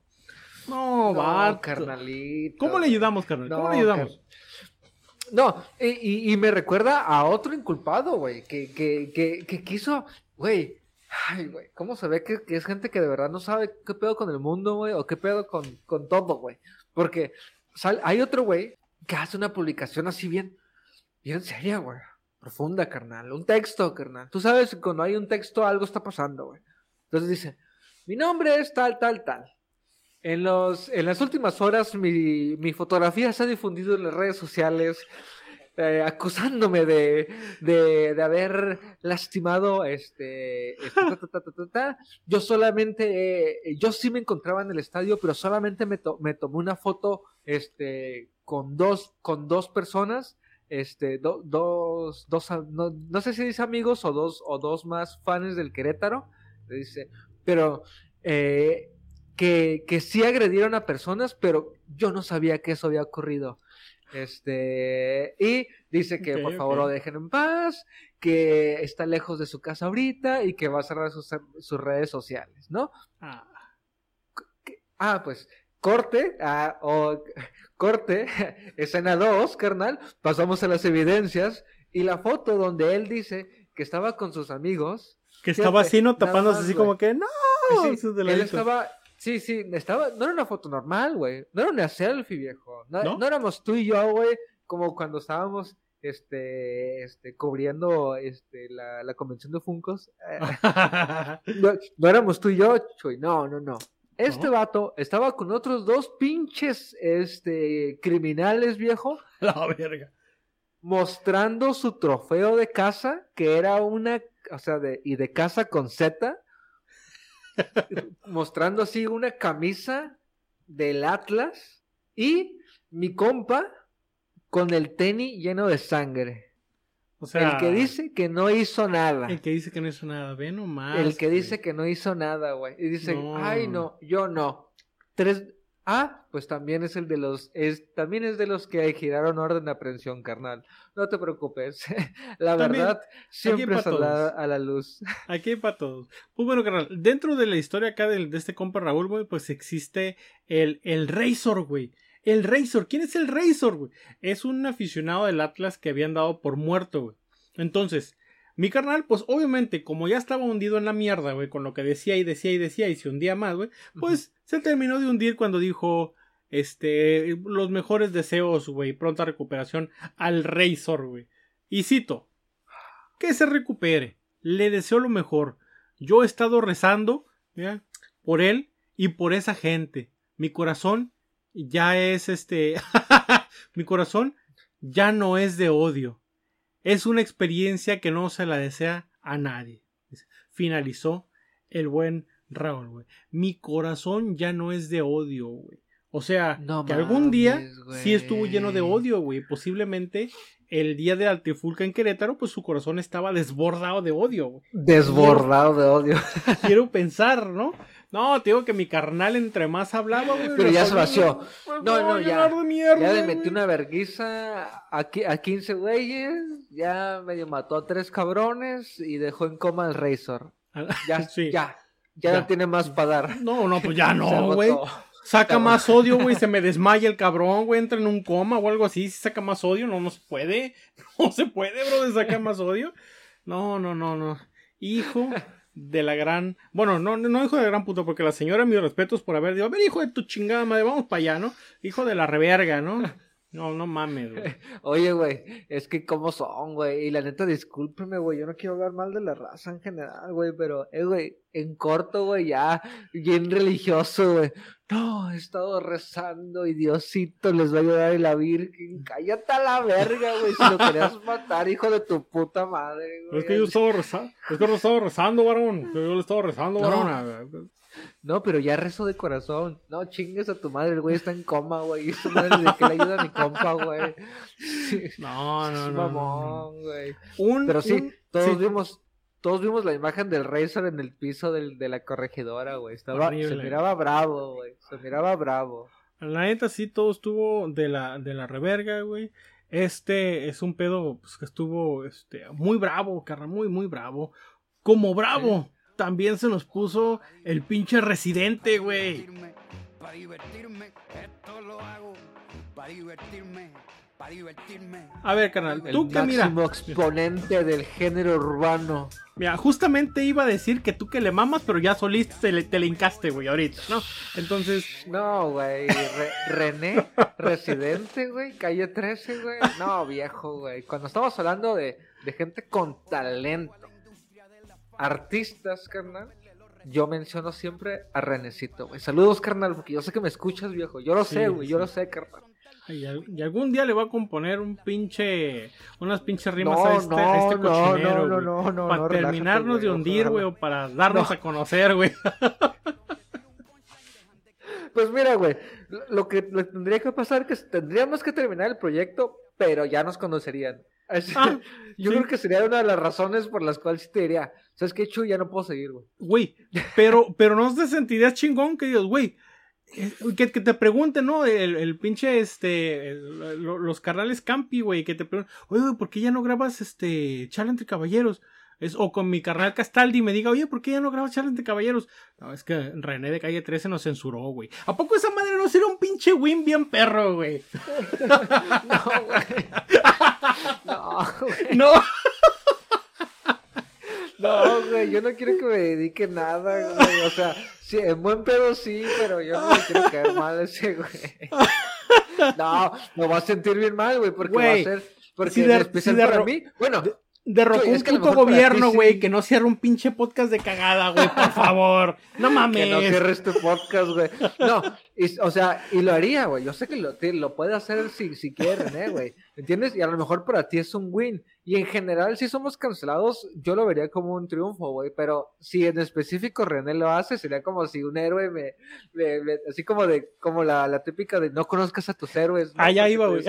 No, No, vato. carnalito. ¿Cómo le ayudamos, carnal? ¿Cómo No, le ayudamos? No, y, y- y me recuerda a otro inculpado, güey, que, que, que, que quiso, güey, ay, güey, ¿cómo se ve que, que es gente que de verdad no sabe qué pedo con el mundo, güey, o qué pedo con, con todo, güey? Porque sal- hay otro güey que hace una publicación así bien, bien seria, güey, profunda, carnal, un texto, carnal. Tú sabes, que cuando hay un texto algo está pasando, güey. Entonces dice, mi nombre es tal, tal, tal. En, los, en las últimas horas mi, mi fotografía se ha difundido en las redes sociales eh, acusándome de, de, de haber lastimado este, este, yo solamente eh, yo sí me encontraba en el estadio pero solamente me, to- me tomé una foto este con dos con dos personas este do- dos dos no, no sé si dice amigos o dos o dos más fans del Querétaro dice pero eh, que, que sí agredieron a personas, pero yo no sabía que eso había ocurrido. Este, y dice que por favor lo dejen en paz, que está lejos de su casa ahorita y que va a cerrar sus, sus redes sociales, ¿no? Ah, Ah, pues, corte, ah, o corte, escena 2, carnal, pasamos a las evidencias y la foto donde él dice que estaba con sus amigos. que estaba así, ¿no? Tapándose más, así como que, ¡no! Sí, él estaba, sí, sí, estaba, no era una foto normal, güey, no era una selfie, viejo, no, ¿No? no éramos tú y yo, güey, como cuando estábamos, este, este, cubriendo, este, la, la convención de Funcos, no, no éramos tú y yo, Chuy, no, no, no. Este ¿No? vato estaba con otros dos pinches, este, criminales, viejo, La verga. mostrando su trofeo de casa, que era una, o sea, de, y de casa con Z, mostrando así una camisa del Atlas y mi compa con el tenis lleno de sangre. O sea, el que dice que no hizo nada. El que dice que no hizo nada, ve nomás. El que güey. dice que no hizo nada, güey. Y dice, No. ay, no, yo no. Tres. Ah, pues también es el de los. Es, también es de los que giraron orden de aprehensión, carnal. No te preocupes. La También, verdad siempre saldrá a la luz. Aquí hay para todos. Pues bueno, carnal, dentro de la historia acá de, este compa Raúl, güey, pues existe el, el Razor, güey. El Razor, ¿quién es el Razor, güey? Es un aficionado del Atlas que habían dado por muerto, güey. Entonces, mi carnal, pues obviamente, como ya estaba hundido en la mierda, güey, con lo que decía y decía y decía y se hundía más, güey, pues se terminó de hundir cuando dijo, este, los mejores deseos, güey, pronta recuperación al Razor, güey. Y cito, que se recupere, le deseo lo mejor. Yo he estado rezando ¿ya? por él y por esa gente. Mi corazón ya es este, mi corazón ya no es de odio. Es una experiencia que no se la desea a nadie. Finalizó el buen Raúl, güey. Mi corazón ya no es de odio, güey. O sea, No que algún día mames, sí estuvo lleno de odio, güey. Posiblemente el día de la trifulca en Querétaro, pues su corazón estaba desbordado de odio, güey. Desbordado de odio. Quiero pensar, ¿no? No, te digo que mi carnal entre más hablaba, güey. Pero ya se vació. Pues No, no, ya. llenar de mierda, Ya le metí una verguiza a, a 15 güeyes. Ya medio mató a tres cabrones y dejó en coma al Razor. Ya, Sí. ya. Ya, Ya. no tiene más para dar. No, no, pues ya no, güey. Saca más odio, güey. Se me desmaya el cabrón, güey. Entra en un coma o algo así. Si saca más odio, no, no se puede. No se puede, bro, de sacar más odio. No, no, no, no. Hijo de la gran. Bueno, no, no hijo de la gran puta, porque la señora, mis respetos por haber dicho, a ver, hijo de tu chingada madre, vamos para allá, ¿no? Hijo de la reverga, ¿no? No, no mames, güey. Oye, güey, es que cómo son, güey. Y la neta, discúlpeme, güey. Yo no quiero hablar mal de la raza en general, güey. Pero, eh, güey, en corto, güey, ya, bien religioso, güey. No, he estado rezando y Diosito les va a ayudar y la Virgen. Cállate a la verga, güey. Si lo querías matar, hijo de tu puta madre, güey. Es que yo estaba rezando, es que yo estaba rezando, varón. Yo le estaba rezando, No. varón. No, pero ya rezo de corazón. No, chingues a tu madre, el güey está en coma, güey. Su madre de que le ayuda a mi compa, güey. No, no, es no, no. mamón, güey. Un, Pero sí, un- todos sí. vimos, todos vimos la imagen del Razor en el piso del, de la corregidora, güey. Estaba, se miraba bravo, güey. Se miraba bravo. La neta sí todo estuvo de la, de la reverga, güey. Este es un pedo pues, que estuvo este, muy bravo, carnal, muy, muy bravo. Como bravo, también se nos puso el pinche residente, güey. Para divertirme, esto lo hago. Para divertirme, para divertirme. A ver, carnal, El tú que mira, máximo exponente del género urbano. mira, justamente iba a decir que tú que le mamas, pero ya soliste te le, te le hincaste, güey, ahorita, ¿no? Entonces, No, güey. Re- René, residente, güey. Calle 13, güey. No, viejo, güey. Cuando estamos hablando de, de gente con talento, artistas, carnal, yo menciono siempre a Renecito, güey. Saludos, carnal, porque yo sé que me escuchas, viejo. Yo lo Sí, sé, güey. Yo lo sé, carnal. Y, al- y algún día le voy a componer un pinche, unas pinches rimas No, a este, a este no, cochinero, no, no, no, no, para relájate, terminarnos de hundir, güey, o para darnos No. a conocer, güey. Pues mira, güey, lo- que lo tendría que pasar es que tendríamos que terminar el proyecto, pero ya nos conocerían. Así- Ah, yo sí. creo que sería una de las razones por las cuales sí te diría, ¿sabes qué, Chu? Ya no puedo seguir, güey. Güey, pero, pero no te sentirías chingón que digas, güey, que, que te pregunten, ¿no? El, el pinche, este, el- los carnales Campi, güey, que te pregunten, oye, ¿por qué ya no grabas, este, charla entre caballeros? Es, o con mi carnal Castaldi me diga, oye, ¿por qué ya no grabas charla entre caballeros? No, es que René de Calle 13 nos censuró, güey. ¿A poco esa madre no será un pinche win bien perro, güey? No, güey. No, güey. No. No, güey, yo no quiero que me dedique nada, güey. O sea, sí, en buen pedo sí, pero yo no quiero caer mal ese, güey. No, me va a sentir bien mal, güey, porque va Güey, a ser. Porque si de- especial si de para mí. Bueno, Derrocó Es un puto gobierno, sí. güey, que no cierre un pinche podcast de cagada, güey, por favor. No mames. que no cierres tu podcast, güey. No, Y, o sea, y lo haría, güey. Yo sé que lo, te- lo puede hacer si, si quiere René, güey. ¿Entiendes? Y a lo mejor para ti es un win. Y en general, si somos cancelados, yo lo vería como un triunfo, güey. Pero si en específico René lo hace, sería como si un héroe me. me- me- así como de. Como la, la típica de no conozcas a tus héroes. ¿no? Ah, ya Porque iba, güey.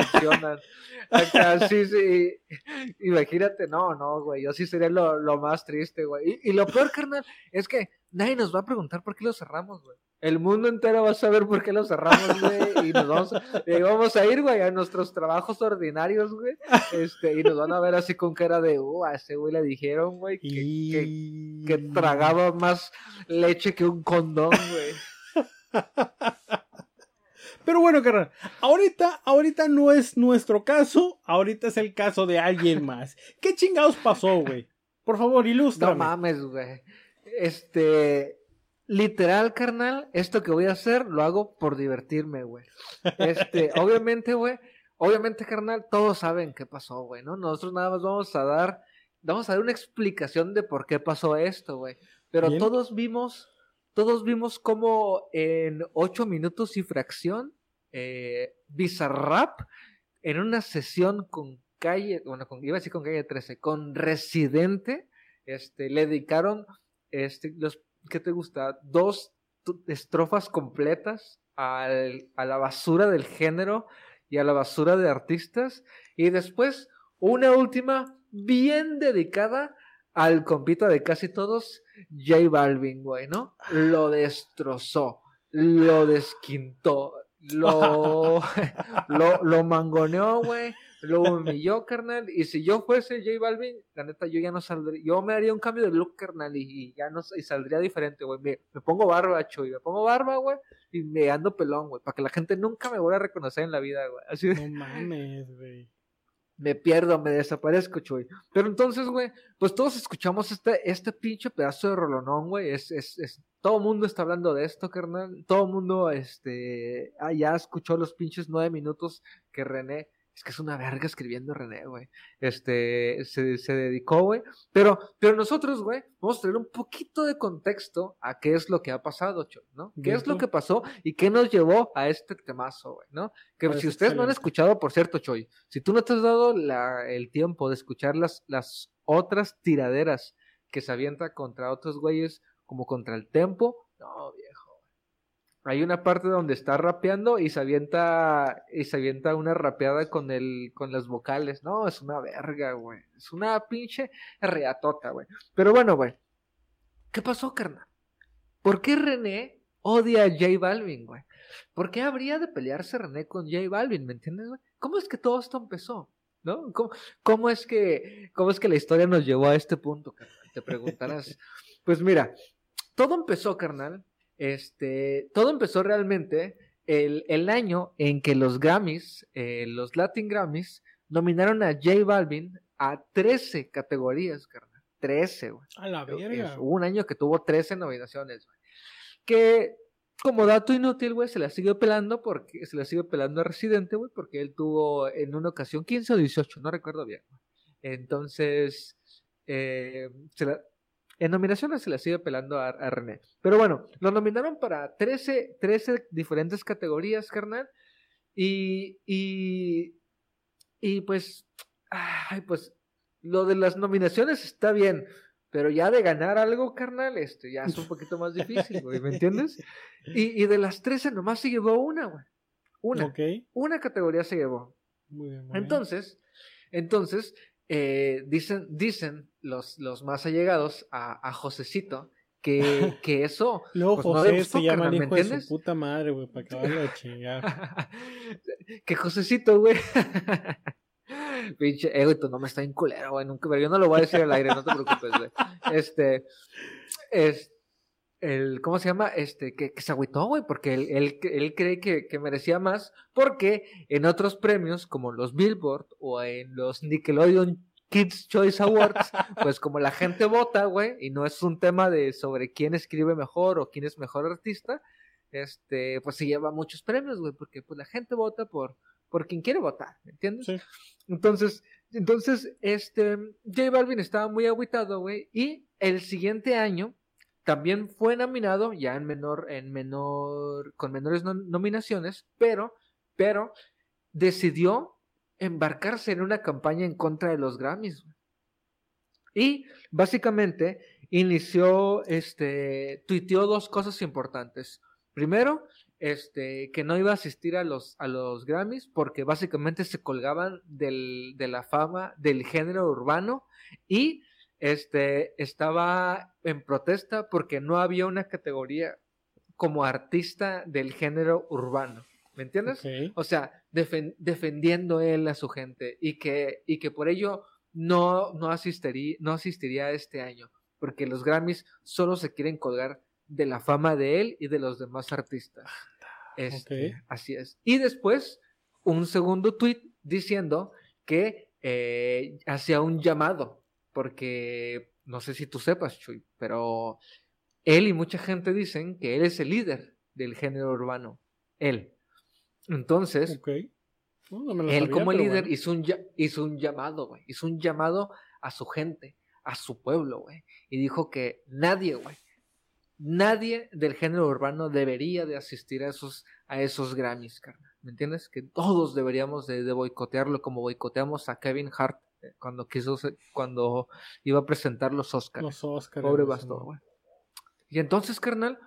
sí, sí. Imagínate, no, no, güey. Yo sí sería lo, lo más triste, güey. Y, y lo peor, carnal, es que nadie nos va a preguntar por qué lo cerramos, güey. El mundo entero va a saber por qué lo cerramos, güey. Y nos vamos a, y vamos a ir, güey, a nuestros trabajos ordinarios, güey. Este, y nos van a ver así con cara de, uh, a ese güey le dijeron, güey, que, que, Y... que tragaba más leche que un condón, güey. Pero bueno, carnal, ahorita, ahorita no es nuestro caso, ahorita es el caso de alguien más. ¿Qué chingados pasó, güey? Por favor, No ilústrame. mames, güey. Este, literal, carnal, esto que voy a hacer lo hago por divertirme, güey. Este, obviamente, güey, obviamente, carnal, todos saben qué pasó, güey, ¿no? Nosotros nada más vamos a dar, vamos a dar una explicación de por qué pasó esto, güey. Pero Bien. todos vimos, todos vimos como en ocho minutos y fracción, eh, Bizarrap, en una sesión con calle, bueno, con, iba a decir con calle 13, con Residente, este, le dedicaron, este, los, ¿qué te gusta? Dos estrofas completas al- a la basura del género y a la basura de artistas, y después una última bien dedicada al compita de casi todos, J Balvin, güey, ¿no? Lo destrozó, lo desquintó, lo, lo, lo mangoneó, güey, lo humilló, carnal, y si yo fuese J Balvin, la neta, yo ya no saldría, yo me haría un cambio de look, carnal, y, y ya no, y saldría diferente, güey, me, me pongo barba, chuy, me pongo barba, güey, y me ando pelón, güey, para que la gente nunca me vuelva a reconocer en la vida, güey, así de No mames, güey. me pierdo, me desaparezco, Chuy. Pero entonces, güey, pues todos escuchamos este, este pinche pedazo de rolonón, güey. Es, es, es, todo el mundo está hablando de esto, carnal. Todo el mundo, este, ah, ya escuchó los pinches nueve minutos que René, es que es una verga escribiendo René, güey. Este, se, se dedicó, güey. Pero, pero nosotros, güey, vamos a traer un poquito de contexto a qué es lo que ha pasado, Chuy, ¿no? ¿Qué es lo que pasó y qué nos llevó a este temazo, güey, ¿no? Que Parece si ustedes no han escuchado, por cierto, Choy, si tú no te has dado la- el tiempo de escuchar las, las otras tiraderas que se avienta contra otros güeyes, como contra el tempo, no, viejo. Hay una parte donde está rapeando y se avienta, y se avienta una rapeada con el, con las vocales. No, es una verga, güey. Es una pinche reatota, güey. Pero bueno, güey. ¿Qué pasó, carnal? ¿Por qué René odia a J Balvin, güey? ¿Por qué habría de pelearse René con J Balvin? ¿Me entiendes, güey? ¿Cómo es que todo esto empezó? ¿No? ¿Cómo, cómo es que, ¿Cómo es que la historia nos llevó a este punto, carnal? Te preguntarás. pues mira, todo empezó, carnal. Este, todo empezó realmente el, el año en que los Grammys, eh, los Latin Grammys, nominaron a J Balvin a 13 categorías, carnal. 13, güey. A la verga. Hubo un año que tuvo 13 nominaciones, güey. Que como dato inútil, güey, se la sigue pelando porque se la sigue pelando a Residente, güey, porque él tuvo en una ocasión 15 o 18, no recuerdo bien. güey. Entonces, eh, se la- en nominaciones se la sigue pelando a, a René. Pero bueno, lo nominaron para 13, 13 diferentes categorías, carnal. Y, y, y pues, ay, pues, lo de las nominaciones está bien, pero ya de ganar algo, carnal, este, ya es un poquito más difícil, güey, ¿me entiendes? Y, y de las 13 nomás se llevó una, güey. Una, Ok. una categoría se llevó. Muy bien, muy bien. Entonces, entonces, eh, dicen, dicen los, los más allegados a, a Josecito que, que eso, Luego pues, no gustó, se llama carnal, ¿me hijo de su puta madre, güey, para acabarlo de chingar. que Josecito, güey. Pinche, eh, güey, tu nombre está en culero, güey. Nunca, pero yo no lo voy a decir al aire, no te preocupes, güey. Este, es, el, ¿cómo se llama? Este, que, que se agüitó, güey, porque él, él, él cree que, que merecía más, porque en otros premios, como los Billboard o en los Nickelodeon Kids Choice Awards, pues como la gente vota, güey, y no es un tema de sobre quién escribe mejor o quién es mejor artista, este, pues se lleva muchos premios, güey, porque pues la gente vota por, por quien quiere votar, ¿me entiendes? Sí. Entonces, entonces, este, J Balvin estaba muy agüitado, güey, y el siguiente año también fue nominado, ya en menor, en menor, con menores no- nominaciones, pero, pero decidió embarcarse en una campaña en contra de los Grammys. Y básicamente inició, este, tuiteó dos cosas importantes. Primero, este, que no iba a asistir a los, a los Grammys porque básicamente se colgaban del, de la fama del género urbano y este, estaba en protesta porque no había una categoría como artista del género urbano. ¿Me entiendes? O sea, defen- defendiendo él a su gente y que, y que por ello no, no, asistiría, no asistiría este año, porque los Grammys solo se quieren colgar de la fama de él y de los demás artistas. Este. Así es. Y después, un segundo tweet diciendo que eh, hacía un llamado, porque no sé si tú sepas, Chuy, pero él y mucha gente dicen que él es el líder del género urbano. Él. Entonces. No, no él sabía, como líder bueno. hizo, un, ya- hizo un llamado, güey. Hizo un llamado a su gente, a su pueblo, güey. Y dijo que nadie, güey, nadie del género urbano debería de asistir a esos, a esos Grammys, carnal. ¿Me entiendes? Que todos deberíamos de, de boicotearlo como boicoteamos a Kevin Hart cuando quiso, cuando iba a presentar los Oscars. Los Oscars. Pobre no. güey. Y entonces, carnal,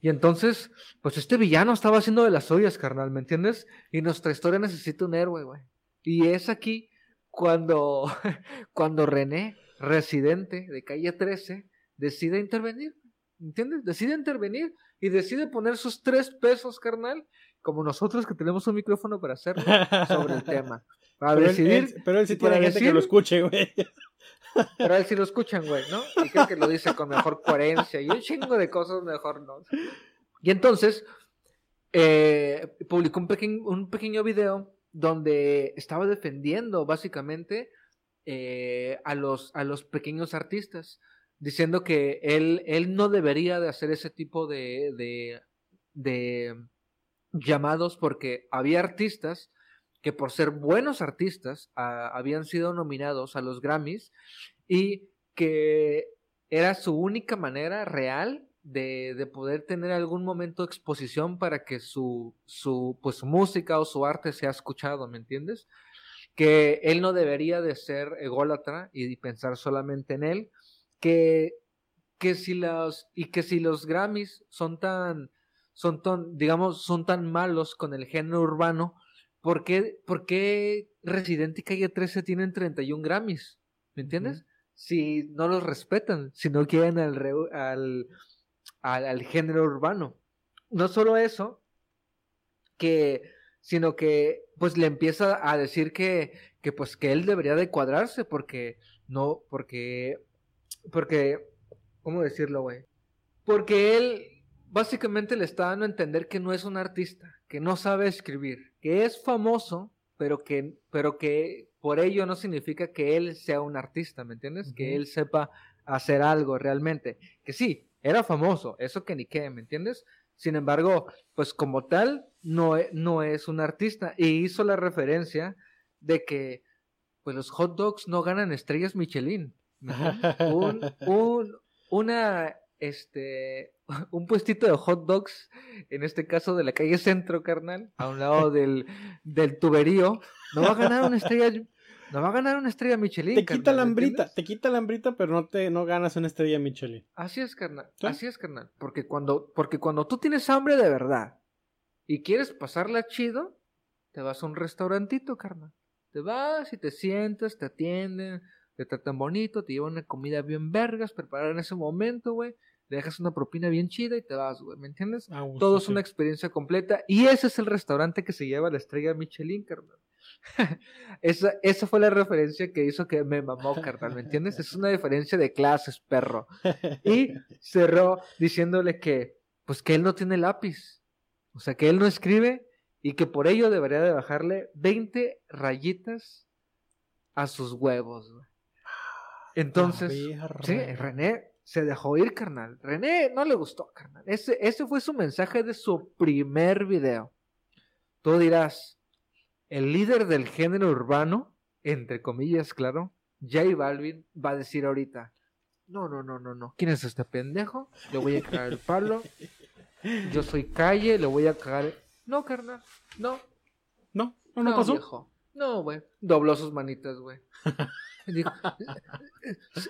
y entonces, pues este villano estaba haciendo de las suyas, carnal, ¿me entiendes? Y nuestra historia necesita un héroe, güey. Y es aquí cuando, cuando René, residente de calle 13, decide intervenir, ¿entiendes? Decide intervenir y decide poner sus tres pesos, carnal, como nosotros que tenemos un micrófono para hacerlo, sobre el tema. Para Pero él, decidir él- pero él sí tiene gente que lo escuche, güey. pero a él sí lo escuchan, güey, ¿no? Y creo que lo dice con mejor coherencia y un chingo de cosas mejor, ¿no? Y entonces, eh, publicó un, pequeño un pequeño video donde estaba defendiendo básicamente eh, a, los, a los pequeños artistas, diciendo que él, él no debería de hacer ese tipo de, de, de llamados porque había artistas que por ser buenos artistas ah, habían sido nominados a los Grammys y que era su única manera real de, de poder tener algún momento de exposición para que su, su, pues, música o su arte sea escuchado, ¿me entiendes? Que él no debería de ser ególatra y pensar solamente en él, que, que si los, y que si los Grammys son tan, son tan, digamos, son tan malos con el género urbano, ¿por qué, por qué Residente y Calle 13 tienen 31 Grammys? ¿Me entiendes? Si no los respetan, si no quieren al, re- al, al, al género urbano. No solo eso, que, sino que pues le empieza a decir que, que pues que él debería de cuadrarse porque no, porque, porque, ¿cómo decirlo, güey? Porque él básicamente le está dando a entender que no es un artista, que no sabe escribir, que es famoso, pero que, pero que por ello no significa que él sea un artista, ¿me entiendes? Que él sepa hacer algo realmente. Que sí, era famoso, eso que ni qué, ¿me entiendes? Sin embargo, pues como tal, no, e- no es un artista. Y hizo la referencia de que pues los hot dogs no ganan estrellas Michelin. un, un, una, este, un puestito de hot dogs, en este caso de la calle Centro, carnal, a un lado del, del tuberío, no va a ganar una estrella, no va a ganar una estrella Michelin. Te quita la ¿me hambrita, te quita la hambrita, pero no te no ganas una estrella Michelin. Así es, carnal. ¿Sí? Así es, carnal. Porque cuando, porque cuando tú tienes hambre de verdad y quieres pasarla chido, te vas a un restaurantito, carnal. Te vas y te sientas, te atienden, te tratan bonito, te llevan una comida bien vergas, preparada en ese momento, güey. Dejas una propina bien chida y te vas, güey. ¿Me entiendes? Ah, gusto, Todo es sí. una experiencia completa. Y ese es el restaurante que se lleva la estrella Michelin, carnal. esa, esa fue la referencia que hizo que me mamó, carnal. ¿Me entiendes? Es una diferencia de clases, perro. Y cerró diciéndole que, pues que él no tiene lápiz. O sea, que él no escribe y que por ello debería de bajarle 20 rayitas a sus huevos. güey. Entonces, sí, René se dejó ir, carnal. René no le gustó, carnal. Ese, ese fue su mensaje de su primer video. Tú dirás, el líder del género urbano, entre comillas, claro, J Balvin, va a decir ahorita, No, no, no, no, no. ¿Quién es este pendejo? Le voy a cagar el palo. Yo soy calle, le voy a cagar. No, carnal. No, No, no, no pasó. viejo. No, güey. Dobló sus manitas, güey. Dijo-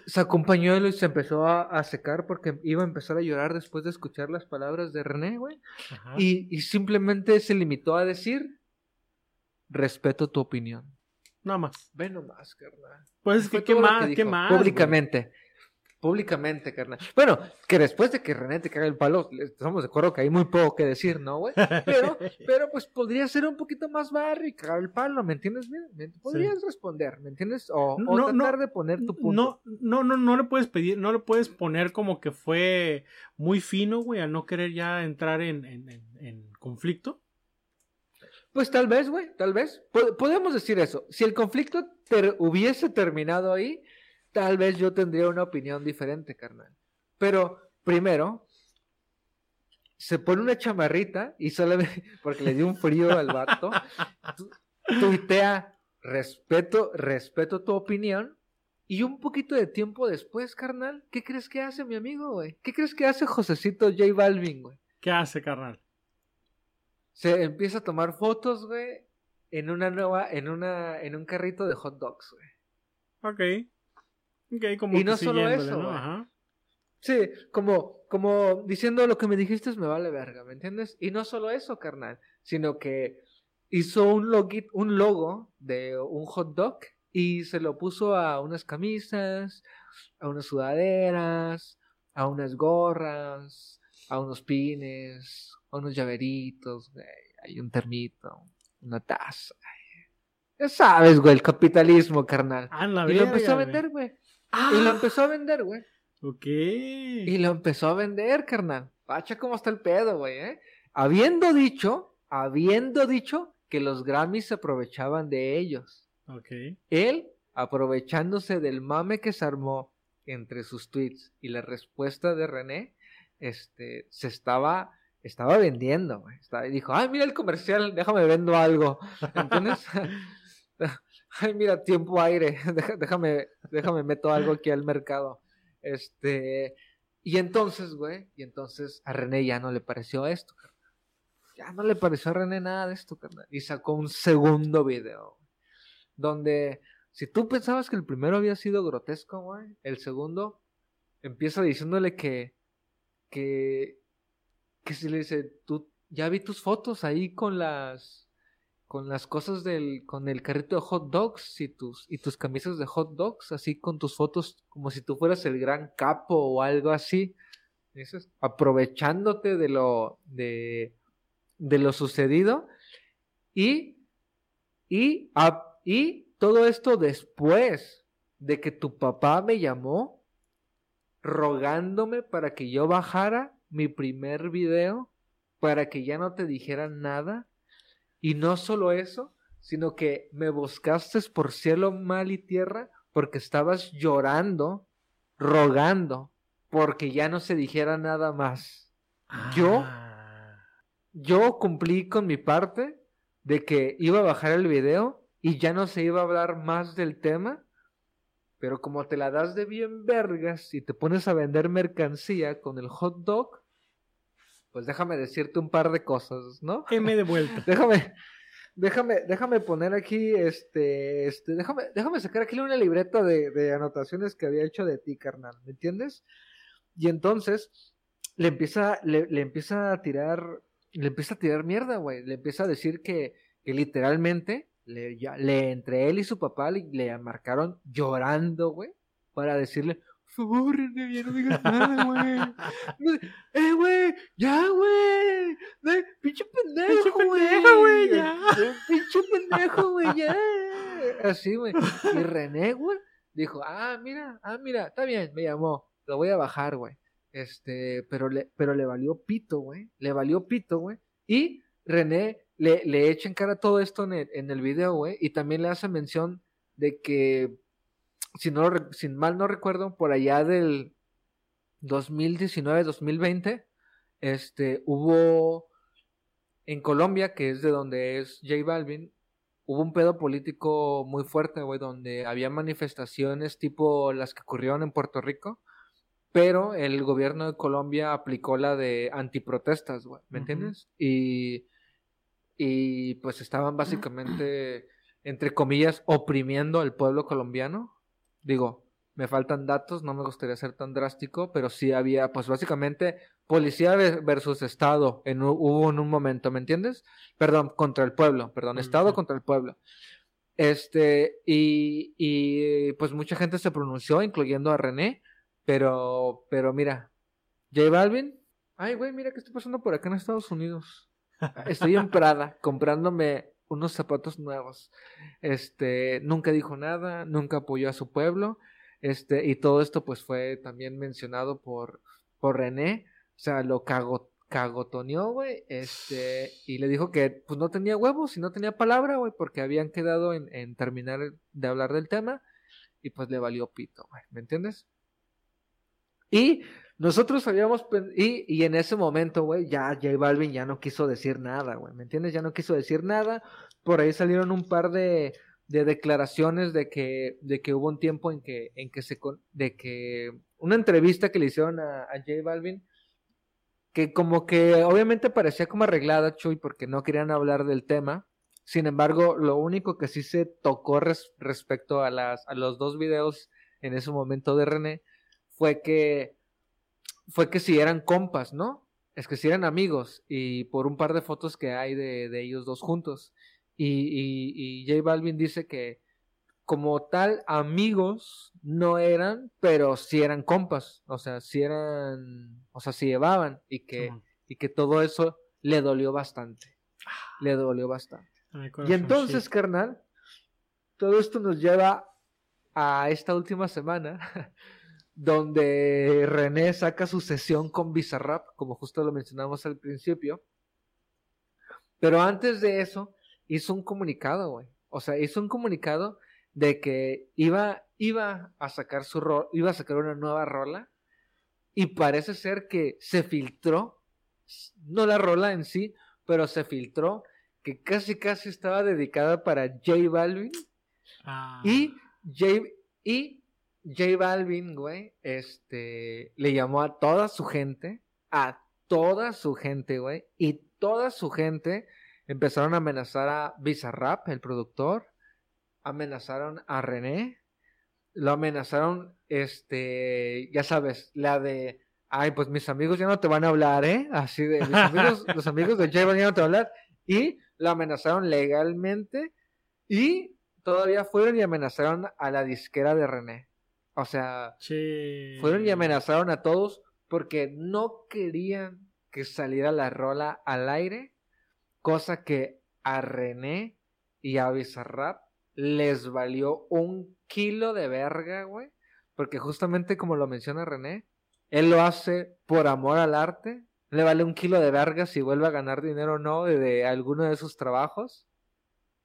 se- acompañó y se empezó a, a secar porque iba a empezar a llorar después de escuchar las palabras de René, güey. Ajá. Y, y simplemente se limitó a decir: Respeto tu opinión. Nada más. Ve nomás, carnal. Pues es que, ¿qué más? que ¿Qué más? Públicamente. Públicamente, carnal. Bueno, que después de que René te caga el palo, estamos de acuerdo que hay muy poco que decir, ¿no, güey? Pero, pero pues podría ser un poquito más barrio y cagar el palo, ¿me entiendes? Podrías responder, ¿me entiendes? O, o No, no, tratar de poner tu punto. No, no, no, no le puedes pedir, no le puedes poner como que fue muy fino, güey, al no querer ya entrar en, en- en- en conflicto. Pues tal vez, güey, tal vez. Po- podemos decir eso. Si el conflicto ter- hubiese terminado ahí, tal vez yo tendría una opinión diferente, carnal. Pero primero, se pone una chamarrita y solo porque le dio un frío al vato. tu- Tuitea, respeto, respeto tu opinión. Y un poquito de tiempo después, carnal, ¿qué crees que hace mi amigo, güey? ¿Qué crees que hace Josecito J Balvin, güey? ¿Qué hace, carnal? se empieza a tomar fotos, güey, en una nueva, en una, en un carrito de hot dogs, güey. Ok. Como Y no solo eso, ¿no? Ajá. Sí, como, como diciendo lo que me dijiste me vale verga, ¿me entiendes? Y no solo eso, carnal, sino que hizo un logit, un logo de un hot dog y se lo puso a unas camisas, a unas sudaderas, a unas gorras, a unos pines, a unos llaveritos, güey, hay un termito, una taza. Ya sabes, güey, el capitalismo, carnal. Ah, la y lo empezó a vender, güey. Ah, Y lo empezó a vender, güey. Ok. Y lo empezó a vender, carnal. Pacha, cómo está el pedo, güey, ¿eh? Habiendo dicho, habiendo dicho que los Grammys se aprovechaban de ellos. Ok. Él, aprovechándose del mame que se armó entre sus tweets y la respuesta de René, este, se estaba, estaba vendiendo, güey. Estaba- dijo, ay, mira el comercial, déjame vendo algo. ¿Entiendes? Ay, mira, tiempo aire, déjame, déjame meto algo aquí al mercado. Este, y entonces, güey, y entonces a René ya no le pareció esto, carnal. Ya no le pareció a René nada de esto, carnal. Y sacó un segundo video, donde si tú pensabas que el primero había sido grotesco, güey, el segundo empieza diciéndole que, que, que si le dice, tú, ya vi tus fotos ahí con las, con las cosas del, con el carrito de hot dogs y tus, y tus camisas de hot dogs, así con tus fotos como si tú fueras el gran capo o algo así. Dices, aprovechándote de lo, de, de lo sucedido y, y, a- y todo esto después de que tu papá me llamó rogándome para que yo bajara mi primer video para que ya no te dijeran nada. Y no solo eso, sino que me buscaste por cielo, mal y tierra porque estabas llorando, rogando, porque ya no se dijera nada más. Yo Ah. yo cumplí con mi parte de que iba a bajar el video y ya no se iba a hablar más del tema, pero como te la das de bien vergas y te pones a vender mercancía con el hot dog, pues déjame decirte un par de cosas, ¿no? M de vuelta. Déjame, déjame, déjame poner aquí, este, este, déjame, déjame sacar aquí una libreta de, de anotaciones que había hecho de ti, carnal, ¿me entiendes? Y entonces le empieza, le, le empieza a tirar, le empieza a tirar mierda, güey, le empieza a decir que, que literalmente le, ya- le entre él y su papá le, le marcaron llorando, güey, para decirle, favor, René, ya no digas nada, güey. Eh, güey, ya, güey. Pinche pendejo, Pinche güey. pendejo, güey, ya. Pinche pendejo, güey, ya. Así, güey. Y René, güey, dijo, ah, mira, ah, mira, está bien, me llamó. Lo voy a bajar, güey. Este, pero le, pero le valió pito, güey. Le valió pito, güey. Y René le, le echa en cara todo esto en el, en el video, güey. Y también le hace mención de que, si, no, re- si mal no recuerdo, por allá del 2019-2020, este, hubo en Colombia, que es de donde es J Balvin, hubo un pedo político muy fuerte, güey, donde había manifestaciones tipo las que ocurrieron en Puerto Rico, pero el gobierno de Colombia aplicó la de antiprotestas, güey, ¿me entiendes? Y, y pues estaban básicamente, entre comillas, oprimiendo al pueblo colombiano. Digo, me faltan datos, no me gustaría ser tan drástico, pero sí había, pues básicamente, policía ve- versus Estado en, hubo en un momento, ¿me entiendes? Perdón, contra el pueblo, perdón, Estado contra el pueblo. Este, y, y pues mucha gente se pronunció, incluyendo a René, pero, pero mira, J Balvin, ay güey, mira qué está pasando por acá en Estados Unidos. Estoy en Prada comprándome unos zapatos nuevos. Este, nunca dijo nada, nunca apoyó a su pueblo. Este, y todo esto pues fue también mencionado por, por René. O sea, lo cago, cagotoneó, güey. Este, y le dijo que pues no tenía huevos y no tenía palabra, güey, porque habían quedado en, en terminar de hablar del tema. Y pues le valió pito, güey. ¿Me entiendes? Y nosotros habíamos y, y en ese momento, güey, ya J Balvin ya no quiso decir nada, güey, ¿me entiendes? Ya no quiso decir nada. Por ahí salieron un par de, de declaraciones de que, de que hubo un tiempo en que, en que se, de que una entrevista que le hicieron a, a J Balvin, que como que obviamente parecía como arreglada, Chuy, porque no querían hablar del tema. Sin embargo, lo único que sí se tocó res- respecto a, las, a los dos videos en ese momento de René fue que fue que si eran compas, ¿no? Es que si eran amigos y por un par de fotos que hay de, de ellos dos juntos. Y, y, y J Balvin dice que como tal amigos no eran, pero sí eran compas, o sea, sí eran, o sea, sí llevaban y que, y que todo eso le dolió bastante, le dolió bastante. Ay, Y entonces, sí. carnal, todo esto nos lleva a esta última semana, donde René saca su sesión con Bizarrap, como justo lo mencionamos al principio. Pero antes de eso, hizo un comunicado, güey. O sea, hizo un comunicado de que iba, iba a sacar su ro- iba a sacar una nueva rola. Y parece ser que se filtró, no la rola en sí, pero se filtró que casi casi estaba dedicada para J Balvin Ah, y J, y J Balvin, güey, este, le llamó a toda su gente, a toda su gente, güey, y toda su gente empezaron a amenazar a Bizarrap, el productor, amenazaron a René, lo amenazaron, este, ya sabes, la de, ay, pues mis amigos ya no te van a hablar, ¿eh? Así de, mis amigos, los amigos de J Balvin ya no te van a hablar, y lo amenazaron legalmente, y todavía fueron y amenazaron a la disquera de René. O sea, fueron y amenazaron a todos porque no querían que saliera la rola al aire, cosa que a René y a Bizarrap les valió un kilo de verga, güey, porque justamente como lo menciona René, él lo hace por amor al arte, le vale un kilo de verga si vuelve a ganar dinero o no de, de alguno de sus trabajos.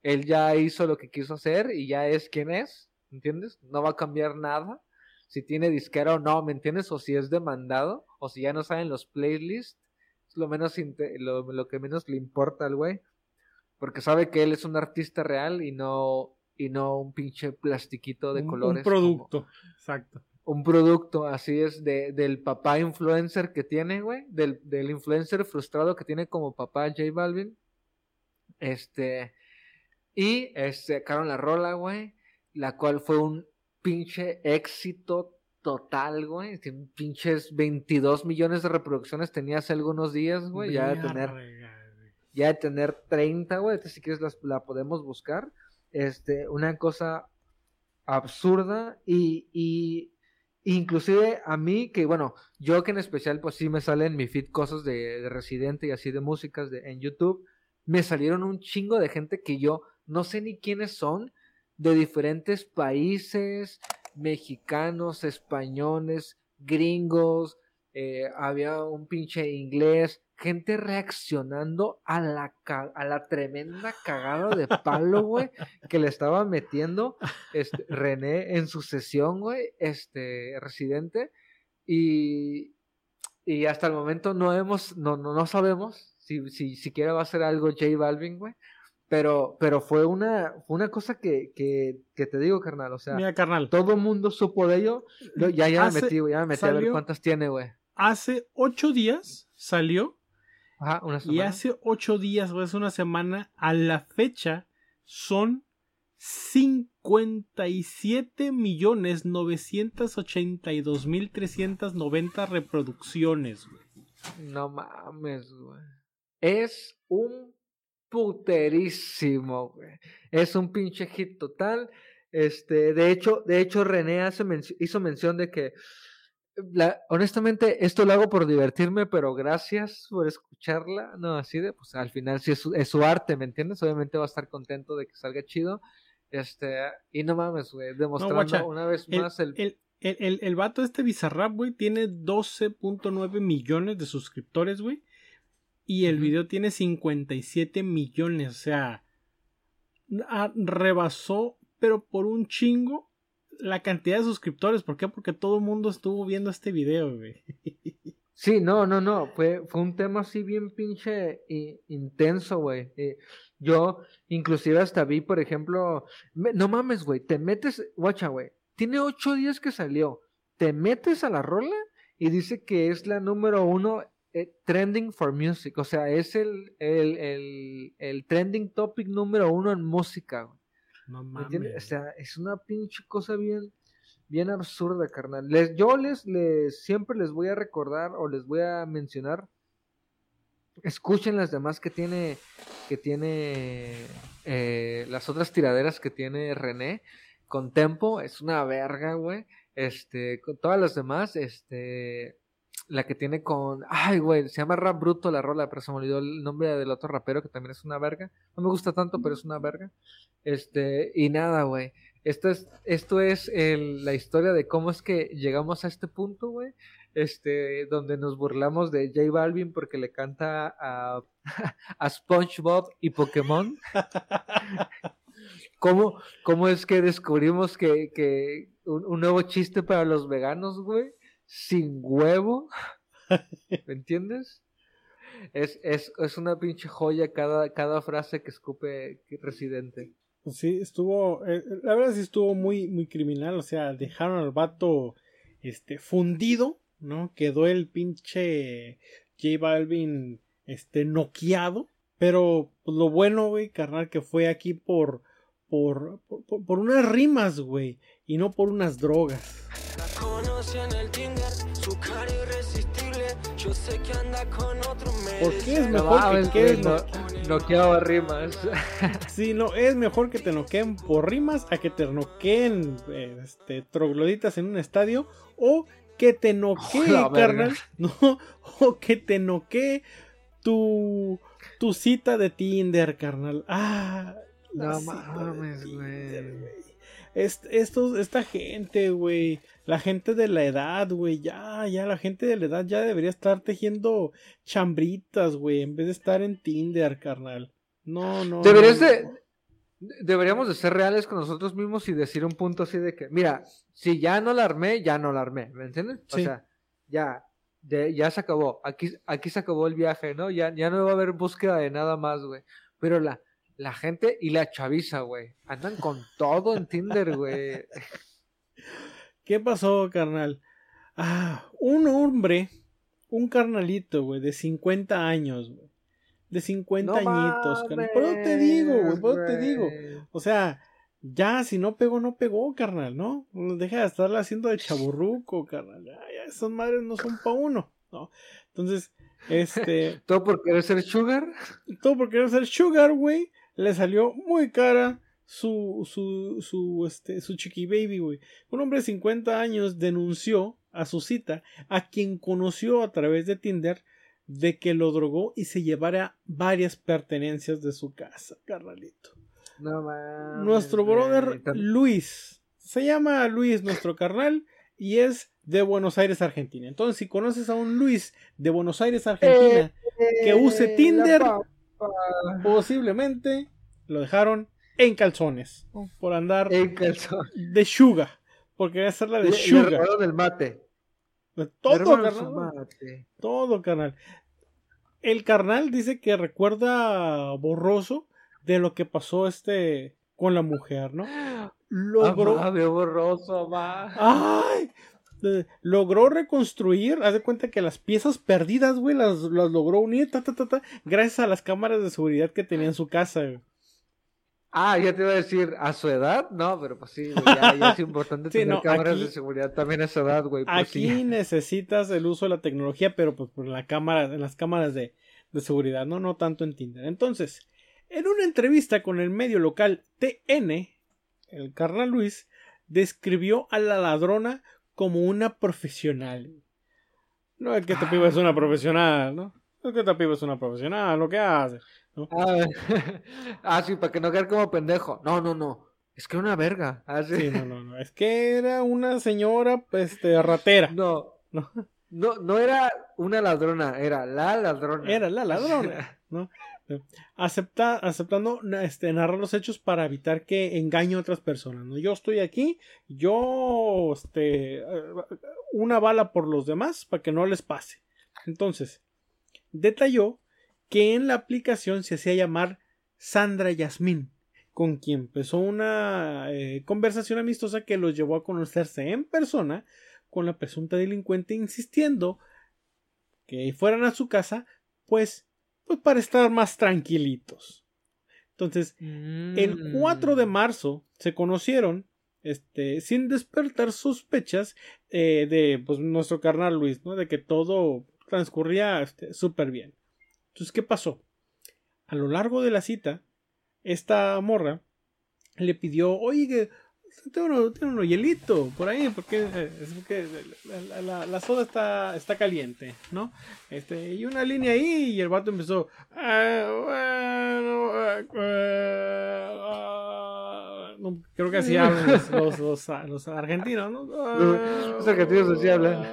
Él ya hizo lo que quiso hacer y ya es quien es, ¿entiendes? No va a cambiar nada. Si tiene disquera o no, ¿me entiendes? O si es demandado, o si ya no saben los playlists, es lo, menos lo, lo que menos le importa al güey. Porque sabe que él es un artista real y no, y no un pinche plastiquito de un, colores. Un como- producto, exacto. un producto, así es, de, del papá influencer que tiene, güey, del, del influencer frustrado que tiene como papá J Balvin. Este, y este, sacaron la rola, güey, la cual fue un pinche éxito total, güey. Tiene Pinches 22 millones de reproducciones tenía hace algunos días, güey, ya de tener ya de tener 30, güey, entonces si quieres las- la podemos buscar. Este, una cosa absurda y, y inclusive a mí que bueno, yo que en especial pues sí me salen en mi feed cosas de, de Residente y así de músicas de, en YouTube, me salieron un chingo de gente que yo no sé ni quiénes son, de diferentes países, mexicanos, españoles, gringos, eh, había un pinche inglés, gente reaccionando a la, a la tremenda cagada de palo, güey, que le estaba metiendo este, René en su sesión, güey, este, residente, y, y hasta el momento no hemos, no, no, no sabemos si, si siquiera va a ser algo J Balvin, güey, Pero, pero fue una, fue una cosa que, que, que te digo, carnal. O sea, Mira, carnal. todo mundo supo de ello. Yo ya, ya Hace- me metí, ya me metí a ver cuántas tiene, güey. Hace ocho días salió Ajá, una y semana. hace ocho días o hace una semana a la fecha son 57 millones 982 mil 390 reproducciones. güey. No mames, güey. Es un puterísimo, güey. Es un pinche hit total. Este, de hecho, de hecho, René hace hizo mención de que la- honestamente, esto lo hago por divertirme, pero gracias por escucharla. No, así de, pues al final sí es su, es su arte, ¿me entiendes? Obviamente va a estar contento de que salga chido. Este, y no mames, güey, demostrando guacha, una vez El, más el, el, el, el- el vato este Bizarrap, güey, tiene 12.9 millones de suscriptores, güey. Y el Ujú. video tiene 57 millones. O sea, rebasó, pero por un chingo, la cantidad de suscriptores. ¿Por qué? Porque todo el mundo estuvo viendo este video, güey. Sí, no, no, no, fue, fue un tema así bien pinche i- intenso, güey. Eh, yo inclusive hasta vi, por ejemplo, me- no mames, güey, te metes, guacha, güey, tiene ocho días que salió, te metes a la rola y dice que es la número uno eh, trending for music, o sea, es el, el, el, el trending topic número uno en música, güey. No ¿Me entiendes? O mames. sea, es una pinche cosa bien, bien absurda, carnal. Les, yo les, les, siempre les voy a recordar o les voy a mencionar. Escuchen las demás que tiene, que tiene, eh, las otras tiraderas que tiene René. Con Tempo, es una verga, güey. Este, con todas las demás, este, la que tiene con, ay, güey, se llama Rap Bruto la rola, pero se me olvidó el nombre del otro rapero que también es una verga. No me gusta tanto, pero es una verga. Este, y nada, güey. Esto es, esto es el- la historia de cómo es que llegamos a este punto, güey. Este, donde nos burlamos de J Balvin porque le canta a, a SpongeBob y Pokémon. ¿Cómo, cómo es que descubrimos que, que un, un nuevo chiste para los veganos, güey? Sin huevo. ¿Me entiendes? Es, es, es una pinche joya cada, cada frase que escupe Residente. Sí, estuvo. eh, la verdad sí estuvo muy, muy criminal. O sea, dejaron al vato este, fundido, ¿no? Quedó el pinche J Balvin este, noqueado. Pero pues, lo bueno, güey, carnal, que fue aquí por, por, por, por unas rimas, güey. Y no por unas drogas. Conocí en el Tinder, su cara irresistible. Yo sé que anda con otro ¿Por qué es No mejor mames, que quedes güey, no- no, noqueaba rimas. Sí, no, es mejor que te noqueen por rimas a que te noqueen este, trogloditas en un estadio o que te noquee, verga. carnal, no, o que te noquee tu, tu cita de Tinder, carnal. Ah, No mames, güey. Est- estos, esta gente, güey, la gente de la edad, güey, ya, ya, la gente de la edad ya debería estar tejiendo chambritas, güey, en vez de estar en Tinder, carnal. No, no. Deberías no, de, deberíamos de ser reales con nosotros mismos y decir un punto así de que, mira, si ya no la armé, ya no la armé, ¿me entiendes? O Sí. sea, ya, de- ya se acabó, aquí, aquí se acabó el viaje, ¿no? Ya, ya no va a haber búsqueda de nada más, güey. Pero la, la gente y la chaviza, güey, andan con todo en Tinder, güey. ¿Qué pasó, carnal? Ah, un hombre, un carnalito, güey, de 50 años, güey. De 50 añitos, carnal. Por eso te digo, güey, por eso te digo. O sea, ya, si no pegó, no pegó, carnal, ¿no? Deja de estarla haciendo de chaburruco, carnal. Ya, esas madres no son pa' uno, ¿no? Entonces, este, ¿Todo por querer ser sugar? todo por querer ser sugar, güey, le salió muy cara su, su, su, este, su chiqui baby, güey. Un hombre de 50 años denunció a su cita, a quien conoció a través de Tinder, de que lo drogó y se llevara varias pertenencias de su casa, carnalito. No. Nuestro brother Luis. Se llama Luis, nuestro carnal, y es de Buenos Aires, Argentina. Entonces, si conoces a un Luis de Buenos Aires, Argentina, que use Eh, Tinder. Posiblemente lo dejaron en calzones por andar En calzón. de sugar. Porque debe ser la de Le, le sugar. robaron el mate. Todo, carnal. mate. Todo, carnal. El carnal dice que recuerda borroso de lo que pasó este con la mujer, ¿no? Logró, borroso, amá. ¡Ay! Eh, Logró reconstruir, haz de cuenta que las piezas perdidas, güey, las, las logró unir, ta, ta, ta, ta, gracias a las cámaras de seguridad que tenía en su casa, güey. Ah, ya te iba a decir, ¿a su edad? No, pero pues sí, güey, ya, ya es importante Sí, tener no, cámaras aquí- de seguridad también a su edad, güey. Pues Aquí sí. necesitas el uso de la tecnología, pero pues por la cámara, en las cámaras de, de seguridad, ¿no? No tanto en Tinder. Entonces, en una entrevista con el medio local TN, el carnal Luis describió a la ladrona como una profesional. No es que esta piba es una profesional, ¿no? No es que esta piba es una profesional, lo que hace. Ah, ah, sí, para que no quede como pendejo. No, no, no. Es que era una verga. Ah, sí. Sí, no, no, no. Es que era una señora, pues, este, ratera. No, No. no, no era una ladrona, era la ladrona. Era la ladrona, ¿no? Acepta, aceptando este, narrar los hechos para evitar que engañe a otras personas, ¿no? Yo estoy aquí, yo, este, una bala por los demás para que no les pase. Entonces, detalló que en la aplicación se hacía llamar Sandra Yasmín, con quien empezó una eh, conversación amistosa que los llevó a conocerse en persona con la presunta delincuente insistiendo que fueran a su casa, pues, pues para estar más tranquilitos. Entonces, el 4 Mm. de marzo se conocieron, este, sin despertar sospechas eh, de pues, nuestro carnal Luis, ¿no? De que todo transcurría este, súper bien. Entonces, ¿qué pasó? A lo largo de la cita, esta morra le pidió, oye, tengo uno, tengo uno hielito por ahí, porque, es porque la, la- la soda está, está caliente, ¿no? Este, y una línea ahí, y el vato empezó, "Ah, ah", no, creo que así hablan los, los, los- los argentinos, ¿no? Los argentinos así hablan.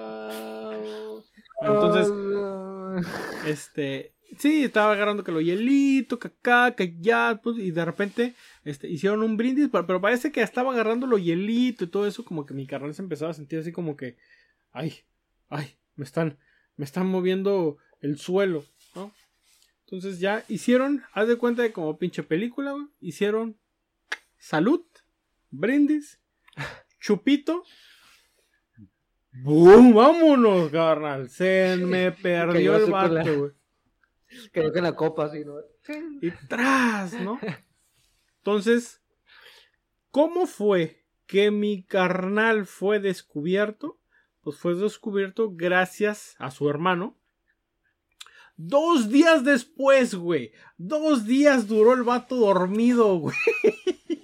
Entonces, este, sí, estaba agarrando que lo hielito, que acá, que allá, pues, y de repente, este, hicieron un brindis, pero, pero parece que estaba agarrando lo hielito y todo eso, como que mi carnal se empezaba a sentir así como que, ay, ay, me están, me están moviendo el suelo, ¿no? Entonces ya hicieron, haz de cuenta de como pinche película, hicieron salud, brindis, chupito, ¡Bum! ¡Vámonos, carnal! Se me perdió el vato, güey. Creo que en la copa, así, ¿no? Y tras, ¿no? Entonces, ¿cómo fue que mi carnal fue descubierto? Pues fue descubierto gracias a su hermano. Dos días después, güey. Dos días duró el vato dormido, güey.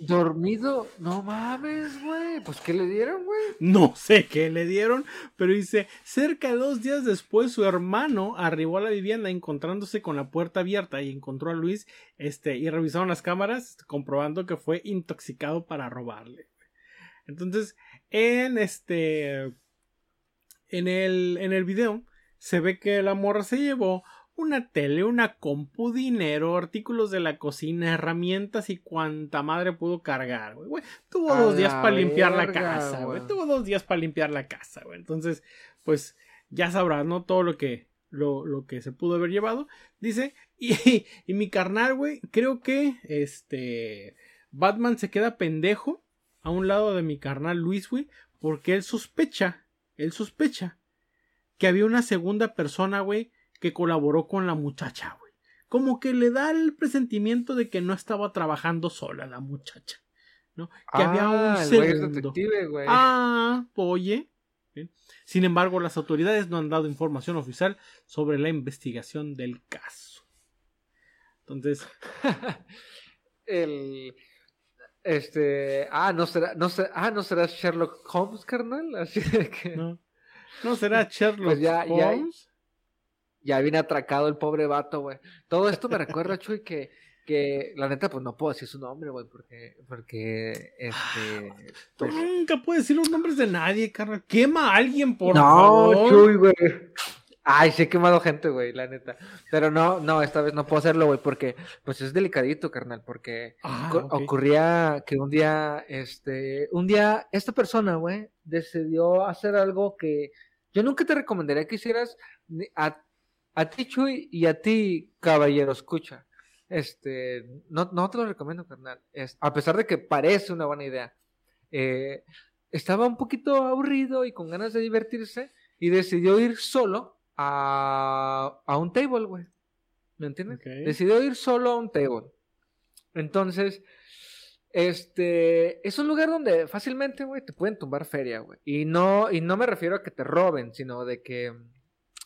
Dormido, no mames, güey. Pues, ¿qué le dieron, güey? No sé qué le dieron, pero dice, cerca de dos días después su hermano arribó a la vivienda encontrándose con la puerta abierta y encontró a Luis, este, y revisaron las cámaras comprobando que fue intoxicado para robarle. Entonces, en este, en el, en el video se ve que la morra se llevó una tele, una compu, dinero, artículos de la cocina, herramientas y cuanta madre pudo cargar, güey. Tuvo dos días para limpiar la casa, güey. güey. Tuvo dos días para limpiar la casa, güey. Entonces, pues, ya sabrás, ¿no? Todo lo que, lo, lo que se pudo haber llevado. Dice, y, y mi carnal, güey, creo que, este, Batman se queda pendejo a un lado de mi carnal Luis, güey, porque él sospecha, él sospecha que había una segunda persona, güey, que colaboró con la muchacha, güey. Como que le da el presentimiento de que no estaba trabajando sola la muchacha, ¿no? Que había un Ah, segundo. detective, güey. Ah, oye. Bien. Sin embargo, las autoridades no han dado información oficial sobre la investigación del caso. Entonces, El. Este. Ah, no será. No será, ah, no será Sherlock Holmes, carnal. Así de que. ¿no? ¿No será Sherlock Pues ya- ya- Holmes? Ya viene atracado el pobre vato, güey. Todo esto me recuerda, Chuy, que. Que la neta, pues no puedo decir su nombre, güey, porque. Porque. Este. Tú pues- nunca puedes decir los nombres de nadie, carnal. Quema a alguien, por no, favor. Chuy, güey. Ay, sí he quemado gente, güey, la neta. Pero no, no, esta vez no puedo hacerlo, güey, porque. Pues es delicadito, carnal, porque. Ah, ocurría que un día, este, un día esta persona, güey, decidió hacer algo que yo nunca te recomendaría que hicieras a, a ti, Chuy, y a ti, caballero, escucha. Este, no, no te lo recomiendo, carnal. Es, a pesar de que parece una buena idea. Eh, estaba un poquito aburrido y con ganas de divertirse y decidió ir solo a, a un table, güey. ¿Me entiendes? Decidió ir solo a un table. Entonces, este, es un lugar donde fácilmente, güey, te pueden tumbar feria, güey. Y no, y no me refiero a que te roben, sino de que,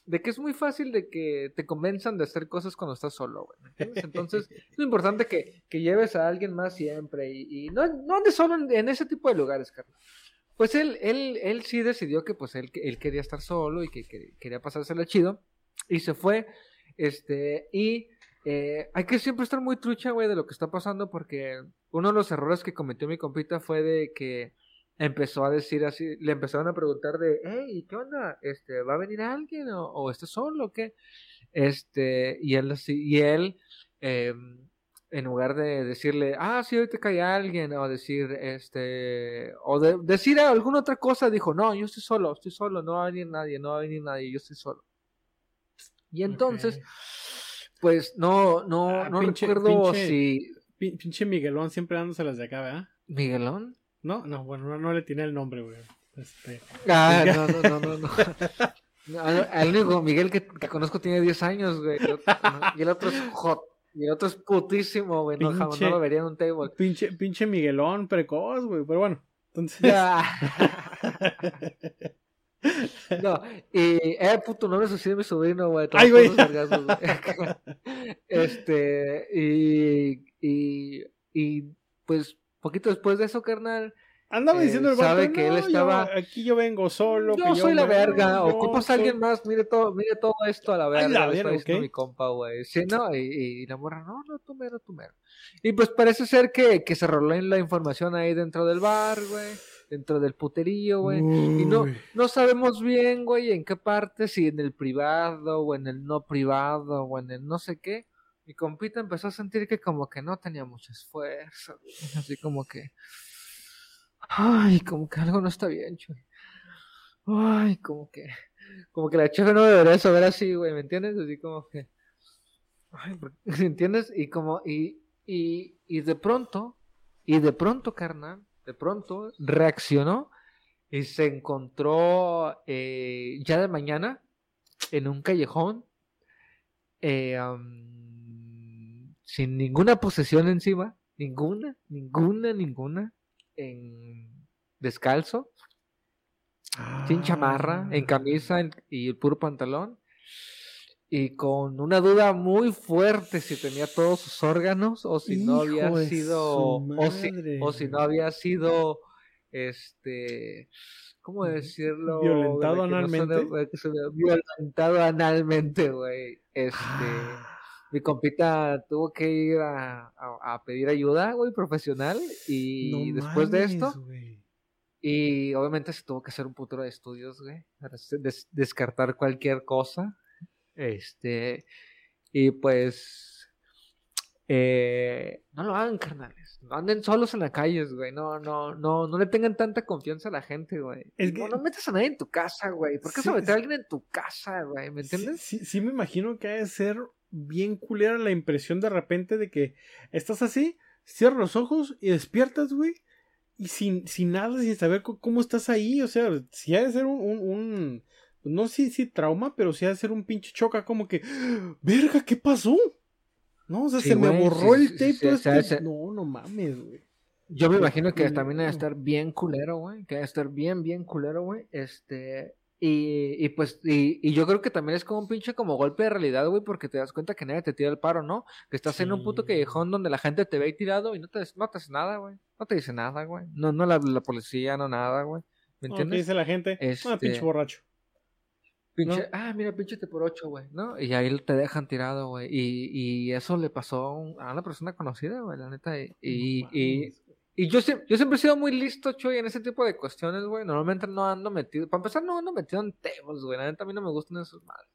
de que es muy fácil de que te convenzan de hacer cosas cuando estás solo, güey. Entonces, es importante que, que lleves a alguien más siempre y, y no, no andes solo en, en ese tipo de lugares, carnal. Pues él, él, él sí decidió que pues él, él quería estar solo y que, que quería pasársela chido. Y se fue. Este, y eh, hay que siempre estar muy trucha, güey, de lo que está pasando, porque uno de los errores que cometió mi compita fue de que empezó a decir así, le empezaron a preguntar de, hey, ¿qué onda? Este, ¿va a venir alguien o, o estás solo o qué? Este, y él así, y él, eh, en lugar de decirle, ah, sí, ahorita cae alguien, o decir, este, o de, decir alguna otra cosa, dijo, no, yo estoy solo, estoy solo, no va a venir nadie, no va a venir nadie, yo estoy solo. Y entonces, pues no, no, Ah, no pinche- recuerdo pinche- si Pin- Pinche Miguelón siempre dándoselas de acá, ¿verdad? Miguelón. No, no, bueno, no, no le tiene el nombre, güey. Este, Ah, no, no, no, no, no. No, al- único Miguel que, que conozco tiene 10 años, güey. Y, el otro es hot. Y el otro es putísimo, güey. No, jamás no lo vería en un table. pinche, pinche Miguelón precoz, güey. Pero bueno, entonces. Ya. No, y eh, puto nombre así de mi sobrino, güey. Ay, güey. güey. Este, y, y, y pues poquito después de eso, carnal, Andaba Eh, diciendo el sabe vato, que él "No, yo- estaba- aquí yo vengo solo. que yo soy la verga, yo ocupas a soy- alguien más, mire todo, mire todo esto a la verga, la le está verga, diciendo ok. mi compa, güey. Sí, no, y, y la morra, no, no, tú mero, tú mero. Y pues parece ser que, que se roló en la información ahí dentro del bar, güey, dentro del puterío, güey. Y no, no sabemos bien, güey, en qué parte, si en el privado o en el no privado o en el no sé qué. Mi compita empezó a sentir que como que no tenía mucha güey. Así como que... Ay, como que algo no está bien, chuy. Ay, como que... Como que la chefe no debería saber así, güey, ¿me entiendes? Así como que... Ay, ¿por- ¿me entiendes? Y como... Y, y, y de pronto... Y de pronto, carnal, de pronto reaccionó y se encontró eh, ya de mañana en un callejón eh, am, sin ninguna posesión encima, ninguna, ninguna, ninguna, en descalzo, sin chamarra, en camisa en- y el puro pantalón. Y con una duda muy fuerte si tenía todos sus órganos o si no había sido o si, o si no había sido este ¿cómo decirlo? ¿Violentado no analmente? suene- violentado analmente, güey. Este Ah, mi compita tuvo que ir a, a- a pedir ayuda, güey, profesional. Y no después de esto, y obviamente se tuvo que hacer un putero de estudios, güey, para des- descartar cualquier cosa. Este, y pues, eh, no lo hagan, carnales. No anden solos en las calles, güey. No, no, no, no le tengan tanta confianza a la gente, güey. Es no, que- no metas a nadie en tu casa, güey. ¿Por qué Sí, se meter a alguien en tu casa, güey? ¿Me entiendes? Sí, sí, sí me imagino que ha de ser bien culera la impresión de repente de que estás así, cierras los ojos y despiertas, güey. Y sin, sin nada, sin saber cómo estás ahí. O sea, si ha de ser un, un, un- no sé si trauma, pero sí ha de ser un pinche choca como que, verga, ¿qué pasó? No, o sea, Sí, se me borró sí, el sí, tape. sí, todo o sea, este- No, no mames, güey. Yo me imagino que también debe estar bien culero, güey. Que debe estar bien, bien culero, güey. Este. Y, y pues, y, y yo creo que también es como un pinche como golpe de realidad, güey, porque te das cuenta que nadie te tira el paro, ¿no? Que estás en un puto callejón donde la gente te ve tirado y no te, no te hace nada, güey. No te dice nada, güey. No, no la, la policía, no nada, güey. ¿Me No, ¿Qué entiendes? dice la gente? Ah, Este- pinche borracho. Pinche, ¿no? ah, mira, pinchete por ocho, güey, ¿no? Y ahí te dejan tirado, güey. Y, y eso le pasó a, un- a una persona conocida, güey, la neta. Y, y. y yo, yo siempre he sido muy listo, Chuy, en ese tipo de cuestiones, güey. Normalmente no ando metido. Para empezar, no ando metido en temas, güey. La neta a mí no me gustan esos madres.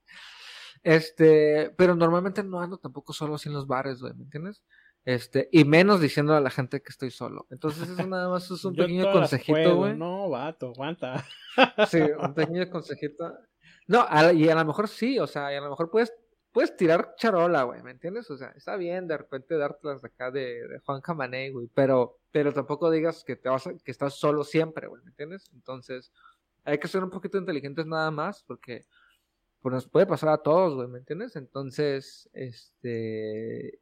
Este, pero normalmente no ando tampoco solo así en los bares, güey, ¿me entiendes? Este, y menos diciendo a la gente que estoy solo. Entonces, eso nada más es un pequeño consejito, güey. No, vato, aguanta. Sí, un pequeño consejito. No, a y a lo mejor sí, o sea, y a lo mejor puedes puedes tirar charola, güey, ¿me entiendes? O sea, está bien de repente dártelas de acá de, de Juan Camané, güey, pero, pero tampoco digas que te vas a- que estás solo siempre, güey, ¿me entiendes? Entonces, hay que ser un poquito inteligentes nada más, porque pues nos puede pasar a todos, güey, ¿me entiendes? Entonces, este,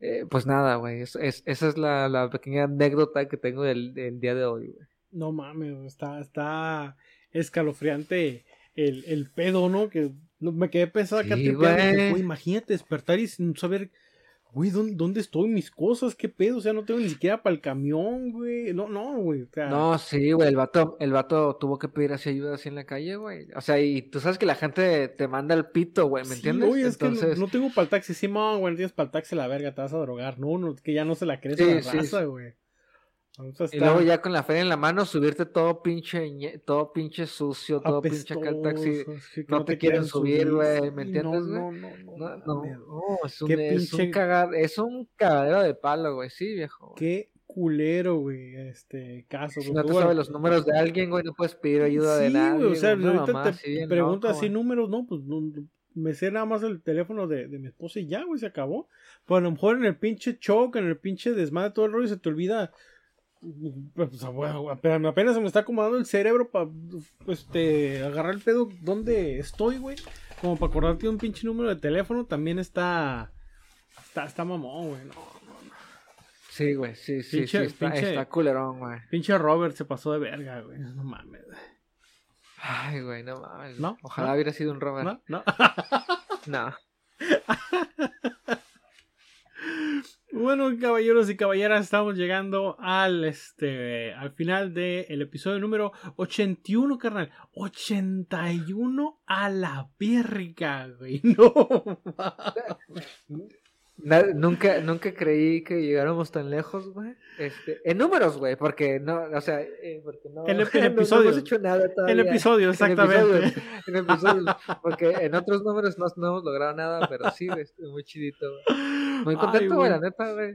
eh, pues nada, güey, es, es- esa es la, la pequeña anécdota que tengo del, del día de hoy, güey. No mames, está, está escalofriante el, el pedo, ¿no? Que me quedé pensando acá Sí, güey. güey, imagínate despertar y sin saber, güey, ¿dónde, ¿dónde estoy? Mis cosas, ¿qué pedo? O sea, no tengo ni siquiera para el camión, güey. No, no, güey. O sea, No, sí, güey, el vato, el vato tuvo que pedir así ayuda así en la calle, güey. O sea, y tú sabes que la gente te manda el pito, güey, ¿me sí, entiendes? Oye, es que Entonces, no, no tengo para el taxi. Simón, güey, no tienes para el taxi la verga, te vas a drogar. No, no, que ya no se la crees a Sí, la sí, raza, sí. Güey. O sea, y luego ya con la feria en la mano, subirte todo pinche, todo pinche sucio, todo pinche acá el taxi. apestoso, sí, que no te quieren subir, güey, ¿me Sí, entiendes, No, no, no, No, no, no, no, es un, Qué es un pinche- cagar, es un cagadero de palo, güey, sí, viejo. güey. Qué culero, güey, este caso. Si no te sabes los números de alguien, güey, no puedes pedir ayuda de Sí, nadie. güey, o sea, güey, ahorita mamá te bien pregunto así números, no, pues no, no, me sé nada más el teléfono de, de mi esposa y ya, güey, se acabó. Pero a lo mejor en el pinche choque, en el pinche desmadre, todo el rollo, se te olvida. Pues, apenas, apenas se me está acomodando el cerebro para este, agarrar el pedo donde estoy, güey. Como para acordarte de un pinche número de teléfono, también está. Está, está mamón, güey. No, Sí, güey, sí, sí, Pinche- sí, está, pinche- está culerón, güey. pinche Robert se pasó de verga, güey. No mames. güey. Ay, güey, no mames. ¿No? Ojalá ¿No? hubiera sido un Robert. ¿No? ¿No? No. Bueno, caballeros y caballeras, estamos llegando al este al final del episodio número 81, carnal. 81 a la verga, güey. No. Nunca, nunca creí que llegáramos tan lejos, güey. Este, en números, güey, porque no, o sea, eh, porque no, El el no- no episodio. hemos hecho nada todavía. El episodio, En exactamente. episodios, en episodios, porque en otros números no, no hemos logrado nada, pero sí, güey, estoy muy chidito, güey. Muy contento, güey. la neta, güey.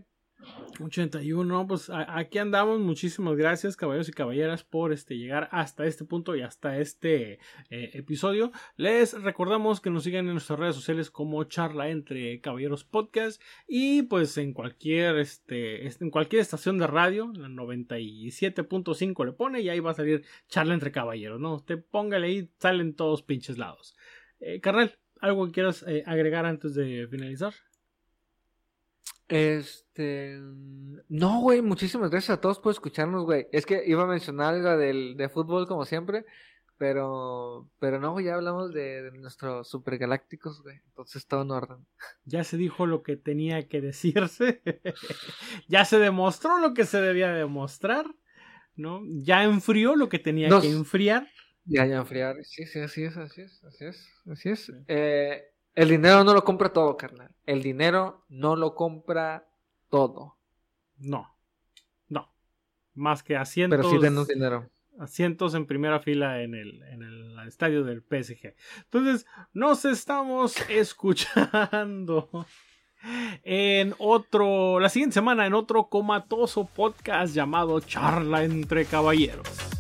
81, no, pues aquí andamos. Muchísimas gracias, caballeros y caballeras, por este llegar hasta este punto y hasta este eh, episodio. Les recordamos que nos sigan en nuestras redes sociales como Charla entre Caballeros Podcast y pues en cualquier este est- en cualquier estación de radio, la 97.5 le pone y ahí va a salir Charla entre Caballeros, ¿no? Usted póngale ahí, salen todos pinches lados. Eh, carnal, ¿algo que quieras eh, agregar antes de finalizar? Este. No, güey, muchísimas gracias a todos por escucharnos, güey. Es que iba a mencionar algo del, de fútbol, como siempre, pero. Pero no, güey, ya hablamos de, de nuestros supergalácticos, güey. Entonces todo en orden. Ya se dijo lo que tenía que decirse. ya se demostró lo que se debía demostrar. ¿No? Ya enfrió lo que tenía Nos- que enfriar. Ya, ya, enfriar. Sí, sí, así es, así es, así es, así es. Eh, el dinero no lo compra todo, carnal. El dinero no lo compra todo. No. No. Más que asientos. Pero sí denos dinero. asientos en primera fila en el, en el estadio del PSG. Entonces, nos estamos escuchando en otro, la siguiente semana en otro comatoso podcast llamado Charla entre Caballeros.